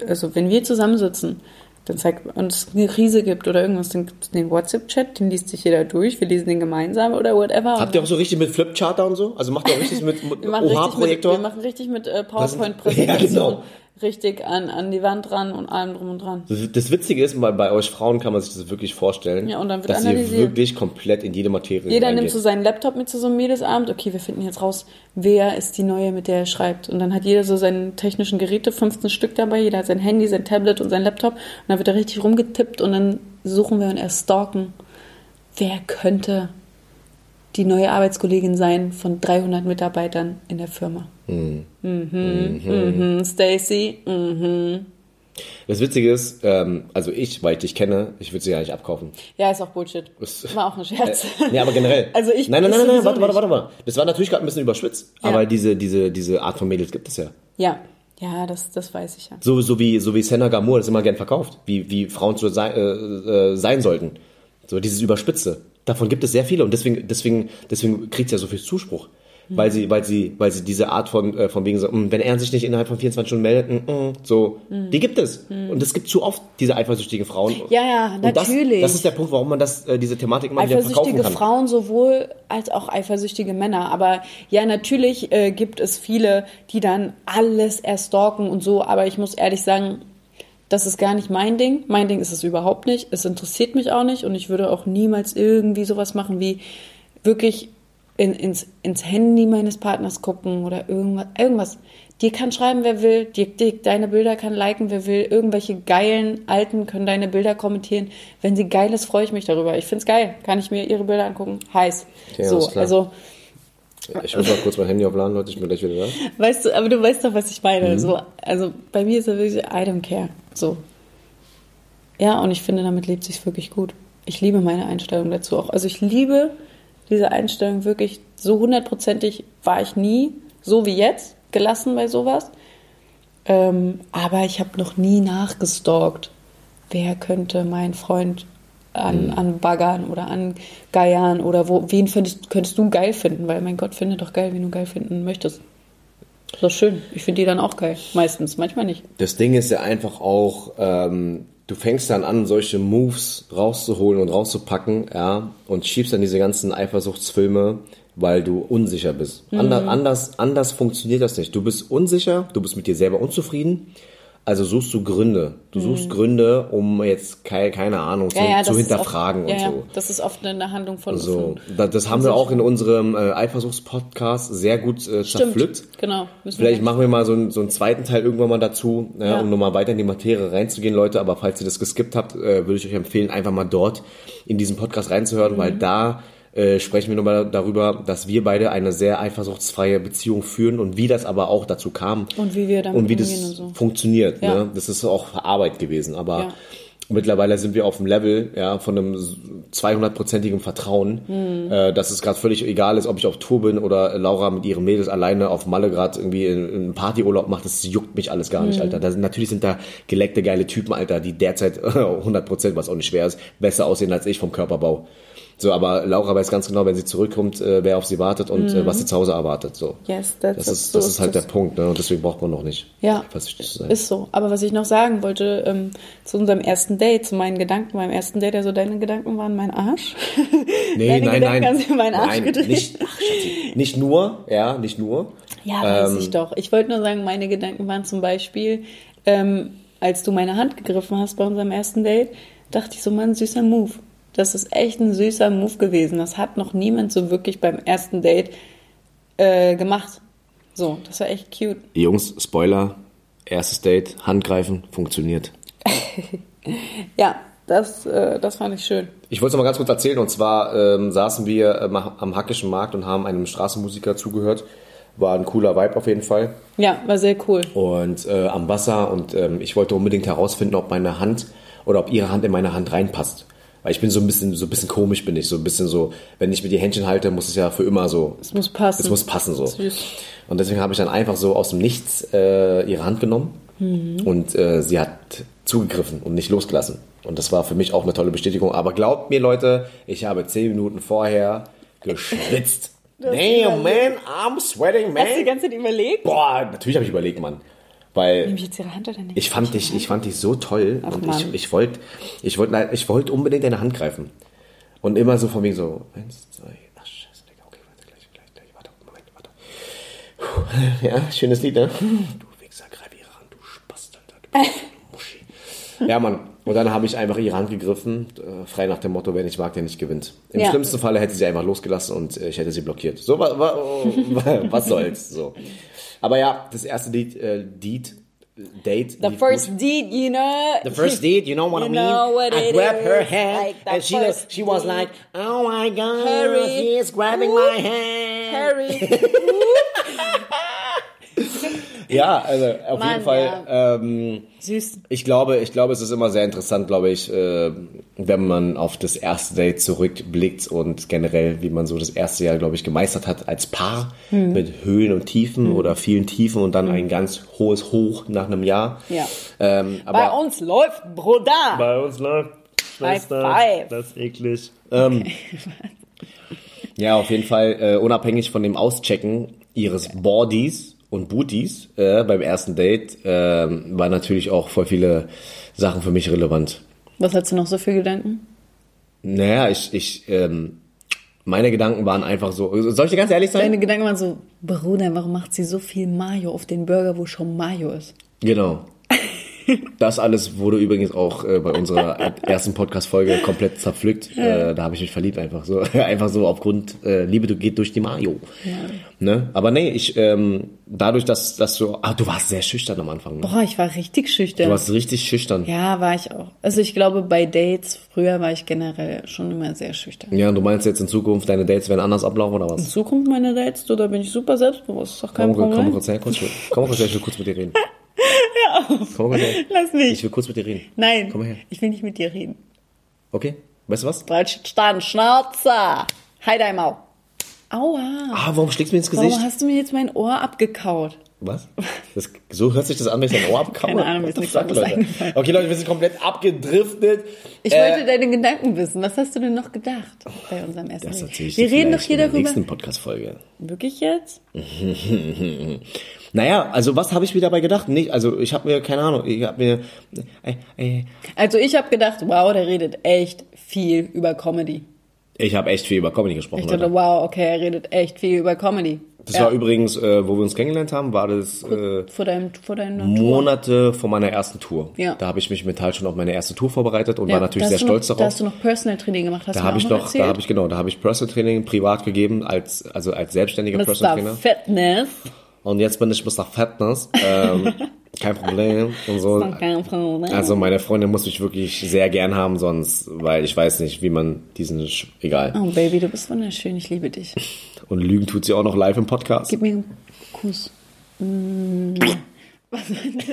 also wenn wir zusammensitzen, dann zeigt uns eine Krise gibt oder irgendwas, gibt's den WhatsApp-Chat, den liest sich jeder durch, wir lesen den gemeinsam oder whatever. Habt ihr auch so richtig mit Flipcharter und so? Also macht ihr auch richtig mit, mit OH-Projektor? wir machen richtig mit äh, Ja, PowerPoint-Präsentation. genau. Richtig an, an die Wand dran und allem drum und dran. Das, Witzige ist, bei, bei euch Frauen kann man sich das wirklich vorstellen, Ja, und dann wird dass ihr wirklich komplett in jede Materie Jeder reingeht. nimmt so seinen Laptop mit zu so einem Mädelsabend. Okay, wir finden jetzt raus, wer ist die Neue, mit der er schreibt. Und dann hat jeder so seine technischen Geräte, 15 Stück dabei. Jeder hat sein Handy, sein Tablet und sein Laptop. Und dann wird er richtig rumgetippt und dann suchen wir und erst stalken. Wer könnte die neue Arbeitskollegin sein von 300 Mitarbeitern in der Firma? Mhm, mhm, Stacy, mhm. Das Witzige ist, ähm, also ich, weil ich dich kenne, ich würde sie ja nicht abkaufen. Ja, ist auch Bullshit. Das- War auch ein Scherz. Nee, aber generell. Also ich- Nein, nein, nein, nein, warte, warte, warte, warte. Das war natürlich gerade ein bisschen überspitzt, Ja. aber diese, diese, diese Art von Mädels gibt es ja. Ja, ja, das, das weiß ich ja. So, so wie, so wie Senna Gamur das immer gern verkauft, wie, wie Frauen zu sein, äh, äh, sein sollten. So dieses Überspitze. Davon gibt es sehr viele und deswegen, deswegen, deswegen kriegt sie ja so viel Zuspruch. Weil sie, weil sie, weil sie diese Art von, äh, von wegen so, "Mm, wenn er sich nicht innerhalb von 24 Stunden meldet, mm, mm", so, die gibt es. Und es gibt zu oft diese eifersüchtigen Frauen. Ja, ja, Und das, natürlich. das ist der Punkt, warum man das, äh, diese Thematik immer wieder verkaufen eifersüchtige kann. Frauen sowohl als auch eifersüchtige Männer. Aber ja, natürlich äh, gibt es viele, die dann alles erstalken und so. Aber ich muss ehrlich sagen, das ist gar nicht mein Ding. Mein Ding ist es überhaupt nicht. Es interessiert mich auch nicht und ich würde auch niemals irgendwie sowas machen wie wirklich in, ins, ins Handy meines Partners gucken oder irgendwas. irgendwas. Dir kann schreiben, wer will, dir, dir, deine Bilder kann liken, wer will, irgendwelche geilen Alten können deine Bilder kommentieren. Wenn sie geil ist, freue ich mich darüber. Ich find's geil. Kann ich mir ihre Bilder angucken? Heiß. Ja, so, also, Ich muss mal kurz mein Handy aufladen, Leute, ich bin gleich wieder da. weißt du, aber du weißt doch, was ich meine. Mhm. So, also bei mir ist er wirklich, I don't care. So. Ja, und ich finde, damit lebt sich wirklich gut. Ich liebe meine Einstellung dazu auch. Also ich liebe diese Einstellung wirklich so hundertprozentig war ich nie, so wie jetzt, gelassen bei sowas. Ähm, aber ich habe noch nie nachgestalkt. Wer könnte mein Freund an, an Baggern oder an Geiern oder wo, wen findest, könntest du geil finden? Weil mein Gott finde doch geil, wie du geil finden möchtest. Ist doch schön. Ich finde die dann auch geil. Meistens, manchmal nicht. Das Ding ist ja einfach auch, ähm, du fängst dann an, solche Moves rauszuholen und rauszupacken, ja, und schiebst dann diese ganzen Eifersuchtsfilme, weil du unsicher bist. Ander, anders, anders funktioniert das nicht. Du bist unsicher, du bist mit dir selber unzufrieden, Also suchst du Gründe. Du suchst Gründe, um jetzt keine, keine Ahnung zu, zu ist hinterfragen oft, ja, und ja, so. das ist oft eine Handlung von So, von- da- das haben wir auch in unserem äh, Eifersuchtspodcast sehr gut äh, zerpflückt. Genau. Müssen wir Vielleicht nicht- machen wir mal so einen, so einen zweiten Teil irgendwann mal dazu, ja, Ja. um nochmal weiter in die Materie reinzugehen, Leute. Aber falls ihr das geskippt habt, äh, würde ich euch empfehlen, einfach mal dort in diesen Podcast reinzuhören, Mhm. weil da äh, sprechen wir nochmal darüber, dass wir beide eine sehr eifersuchtsfreie Beziehung führen und wie das aber auch dazu kam. Und wie wir damit und wie das und so. funktioniert. Ja. Ne? Das ist auch Arbeit gewesen, aber Ja. mittlerweile sind wir auf dem Level ja, von einem 200-prozentigen Vertrauen, Hm. äh, dass es gerade völlig egal ist, ob ich auf Tour bin oder Laura mit ihren Mädels alleine auf Malle gerade irgendwie einen Partyurlaub macht. Das juckt mich alles gar Hm. nicht, Alter. Da sind, natürlich sind da geleckte, geile Typen, Alter, die derzeit 100 Prozent, was auch nicht schwer ist, besser aussehen als ich vom Körperbau. So, aber Laura weiß ganz genau, wenn sie zurückkommt, äh, wer auf sie wartet und äh, was sie zu Hause erwartet. So. Yes, that's Das ist, So das ist halt der das. Punkt, ne? Und deswegen braucht man noch nicht. Ja, Vorsichtig zu sein. ist so. Aber was ich noch sagen wollte, ähm, zu unserem ersten Date, zu meinen Gedanken beim ersten Date, also deine Gedanken waren mein Arsch. Nee, Deine nein, Gedanken nein. haben in meinen Arsch nein, gedreht. Nicht, ach, Schatzi, nicht nur, ja, nicht nur. Ja, weiß Ähm, ich doch. Ich wollte nur sagen, meine Gedanken waren zum Beispiel, ähm, als du meine Hand gegriffen hast bei unserem ersten Date, dachte ich so, Mann, süßer Move. Das ist echt ein süßer Move gewesen. Das hat noch niemand so wirklich beim ersten Date äh, gemacht. So, das war echt cute. Jungs, Spoiler, erstes Date, Handgreifen, funktioniert. Ja, das, äh, das fand ich schön. Ich wollte es mal ganz kurz erzählen, und zwar ähm, saßen wir ähm, am Hackischen Markt und haben einem Straßenmusiker zugehört. War ein cooler Vibe auf jeden Fall. Ja, war sehr cool. Und äh, am Wasser und ähm, ich wollte unbedingt herausfinden, ob meine Hand oder ob ihre Hand in meine Hand reinpasst. Weil ich bin so ein bisschen, so ein bisschen komisch bin ich, so ein bisschen so, wenn ich mir die Händchen halte, muss es ja für immer so. Es muss passen. Es muss passen so. Süß. Und deswegen habe ich dann einfach so aus dem Nichts äh, ihre Hand genommen und äh, sie hat zugegriffen und nicht losgelassen. Und das war für mich auch eine tolle Bestätigung. Aber glaubt mir, Leute, ich habe zehn Minuten vorher geschwitzt. Damn, man, I'm sweating, man. Hast du die ganze Zeit überlegt? Boah, natürlich habe ich überlegt, Mann. Weil Nehme ich jetzt ihre Hand oder nicht? ich fand dich, ich fand dich so toll Ach, und Mann. ich, ich wollte, ich wollte, ich wollte unbedingt deine Hand greifen. Und immer so von wegen so, eins, zwei, ach scheiße, Digga, okay, warte, gleich, gleich, gleich, warte, Moment, warte. Puh, Ja, schönes Lied, ne? Du Wichser, greif ihre Hand, du Spast, Alter, du Muschi. Ja, Mann. Und dann habe ich einfach ihre Hand gegriffen, äh, frei nach dem Motto, wer nicht mag, der nicht gewinnt. Im Ja. schlimmsten Falle hätte sie einfach losgelassen und äh, ich hätte sie blockiert. So, wa, wa, was soll's, so. Aber ja, das erste Lied, äh, Deed, Date. The first gut. deed, you know. The first date, you know what You I mean? know what I grabbed her hand like and she was, she was like, oh my god, Harry. he is grabbing Ooh. my hand. Harry. Ja, also auf Mann, jeden Fall. Ähm, Süß. ich glaube, ich glaube, es ist immer sehr interessant, glaube ich, äh, wenn man auf das erste Date zurückblickt und generell, wie man so das erste Jahr, glaube ich, gemeistert hat als Paar Hm. mit Höhen und Tiefen oder vielen Tiefen und dann ein ganz hohes Hoch nach einem Jahr. Ja. Ähm, Bei uns läuft Bruder. Bei uns läuft Schwester. five. Das ist eklig. ja, auf jeden Fall äh, unabhängig von dem Auschecken ihres Bodies und Booties äh, beim ersten Date ähm, war natürlich auch voll viele Sachen für mich relevant. Was hast du noch so für Gedanken? Naja, ich, ich, ähm, meine Gedanken waren einfach so. Soll ich dir ganz ehrlich sein? Deine Gedanken waren so, Bruder, warum macht sie so viel Mayo auf den Burger, wo schon Mayo ist? Genau. Das alles wurde übrigens auch äh, bei unserer ersten Podcast-Folge komplett zerpflückt. Äh, da habe ich mich verliebt einfach so. einfach so aufgrund äh, Liebe du geht durch die Mayo. Ne? Aber nee, ich, ähm, dadurch, dass, dass du. Ah, du warst sehr schüchtern am Anfang. Ne? Boah, ich war richtig schüchtern. Du warst richtig schüchtern. ja, war ich auch. Also ich glaube, bei Dates, früher war ich generell schon immer sehr schüchtern. Ja, und du meinst jetzt in Zukunft, deine Dates werden anders ablaufen oder In was? Zukunft meine Dates, du, da bin ich super selbstbewusst. Ist doch kein Komm, komm, Problem. komm kurz her, kurz, komm kurz her, ich will kurz mit dir reden. Komm kurz her. Lass mich. Ich will kurz mit dir reden. Nein, Komm mal her. ich will nicht mit dir reden. Okay? Weißt du was? Breitstand, Schnauzer. Halt einmal. Aua. Ah, warum schlägst du mir ins Gesicht? Warum hast du mir jetzt mein Ohr abgekaut? Was? Das, so hört sich das an, wenn ich dein Ohr abkaue? Keine Ahnung, mir ist nichts anderes eingefallen. Okay, Leute, wir sind komplett abgedriftet. Ich Äh, wollte deine Gedanken wissen. Was hast du denn noch gedacht bei unserem ersten Das erzähle ich Wir reden doch hier in der darüber. nächsten Podcast-Folge. Wirklich jetzt? Naja, also was habe ich mir dabei gedacht? Nicht, also ich habe mir, keine Ahnung, ich habe mir... Äh, äh, Also ich habe gedacht, wow, der redet echt viel über Comedy. ich habe echt viel über Comedy gesprochen, Ich dachte, wow, okay, er redet echt viel über Comedy. Das Ja. war übrigens, äh, wo wir uns kennengelernt haben, war das äh, Vor deinem, vor deiner Tour. Monate vor meiner ersten Tour. Ja. Da habe ich mich mental schon auf meine erste Tour vorbereitet und Ja, war natürlich da sehr stolz noch, Da darauf. hast du noch Personal Training gemacht, hast Da habe ich noch erzählt? da habe ich genau, da habe ich Personal Training privat gegeben als also als selbstständiger Personal Mr. Trainer. Fitness. Und jetzt bin ich Mr. Fatness. Ähm, kein Problem und so. Kein Problem. Also meine Freundin muss mich wirklich sehr gern haben, sonst, weil ich weiß nicht, wie man diesen, Sch- egal. Oh Baby, du bist wunderschön, ich liebe dich. Und Lügen tut sie auch noch live im Podcast. Gib mir einen Kuss. Mm. Was war, das,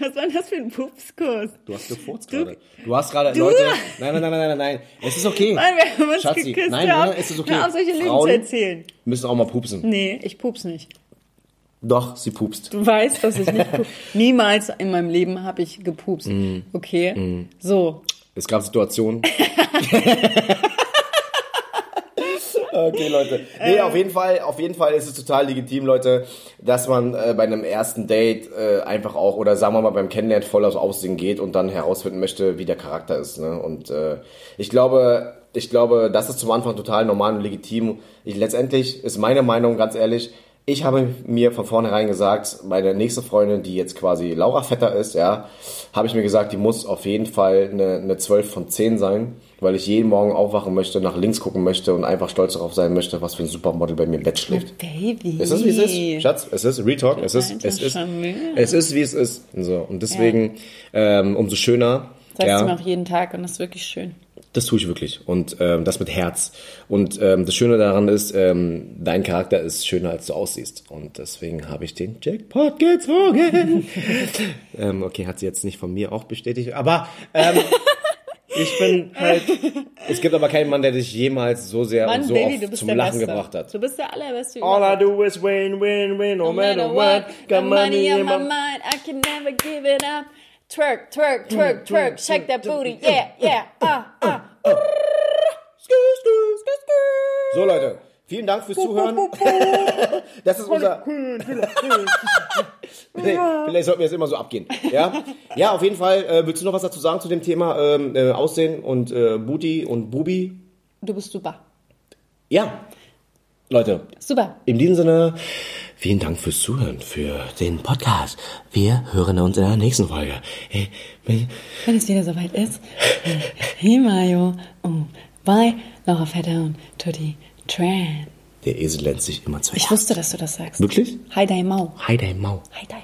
was war das für ein Pupskuss? Du hast gefurzt gerade. Du hast gerade, Leute, nein, nein, nein, nein, nein, nein, es ist okay. Nein, wir haben uns Schatzi, geküsst. nein, nein, es ist okay. Hör auf, solche Lügen zu erzählen. müssen auch mal pupsen. Nee, ich pups nicht. Doch, sie pupst. Du weißt, dass ich nicht pups. Niemals in meinem Leben habe ich gepupst. Mm. Okay? So. Es gab Situationen. Okay, Leute. Nee, auf jeden Fall, auf jeden Fall ist es total legitim, Leute, dass man äh, bei einem ersten Date äh, einfach auch, oder sagen wir mal beim Kennenlernen voll aus Aussehen geht und dann herausfinden möchte, wie der Charakter ist. Ne? Und äh, ich glaube, ich glaube, das ist zum Anfang total normal und legitim. Ich, letztendlich ist meine Meinung, ganz ehrlich, ich habe mir von vornherein gesagt, meine nächste Freundin, die jetzt quasi Laura Vetter ist, ja, habe ich mir gesagt, die muss auf jeden Fall eine, eine 12 von 10 sein, weil ich jeden Morgen aufwachen möchte, nach links gucken möchte und einfach stolz darauf sein möchte, was für ein Supermodel bei mir im Bett schläft. Baby. Es ist, wie es ist, Schatz. Es ist Retalk. Es ist, es ist, es ist, wie es ist. So. Und deswegen, ähm, umso schöner. Sagst ja, du mir auch jeden Tag und das ist wirklich schön. Das tue ich wirklich. Und ähm, das mit Herz. Und ähm, das Schöne daran ist, ähm, dein Charakter ist schöner, als du aussiehst. Und deswegen habe ich den Jackpot gezogen. ähm, okay, hat sie jetzt nicht von mir auch bestätigt. Aber ähm, Ich bin halt, es gibt aber keinen Mann, der dich jemals so sehr Mann, und so Baby, oft zum Lachen Beste. gebracht hat. Du bist der allerbeste all I do is win, win, win, no, No matter what. Got money in my mind, I can never give it up. Twerk, twerk, twerk, twerk, shake that booty, yeah, yeah, ah, ah. So Leute, vielen Dank fürs Zuhören. Das ist unser. Nee, vielleicht sollten wir jetzt immer so abgehen. Ja, ja auf jeden Fall. Äh, willst du noch was dazu sagen zu dem Thema ähm, äh, Aussehen und äh, Booty und Bubi? Du bist super. Ja, Leute, Super. in diesem Sinne, vielen Dank fürs Zuhören, für den Podcast. Wir hören uns in der nächsten Folge. Hey. Wenn es wieder soweit ist, hey Mayo, oh, bye, Laura Vetter und Tutti Tran. Der Esel nennt sich immer zwei. Ich wusste, dass du das sagst. Wirklich? Hi, Dai Mau. Hi, dein Mau. Hi, Dai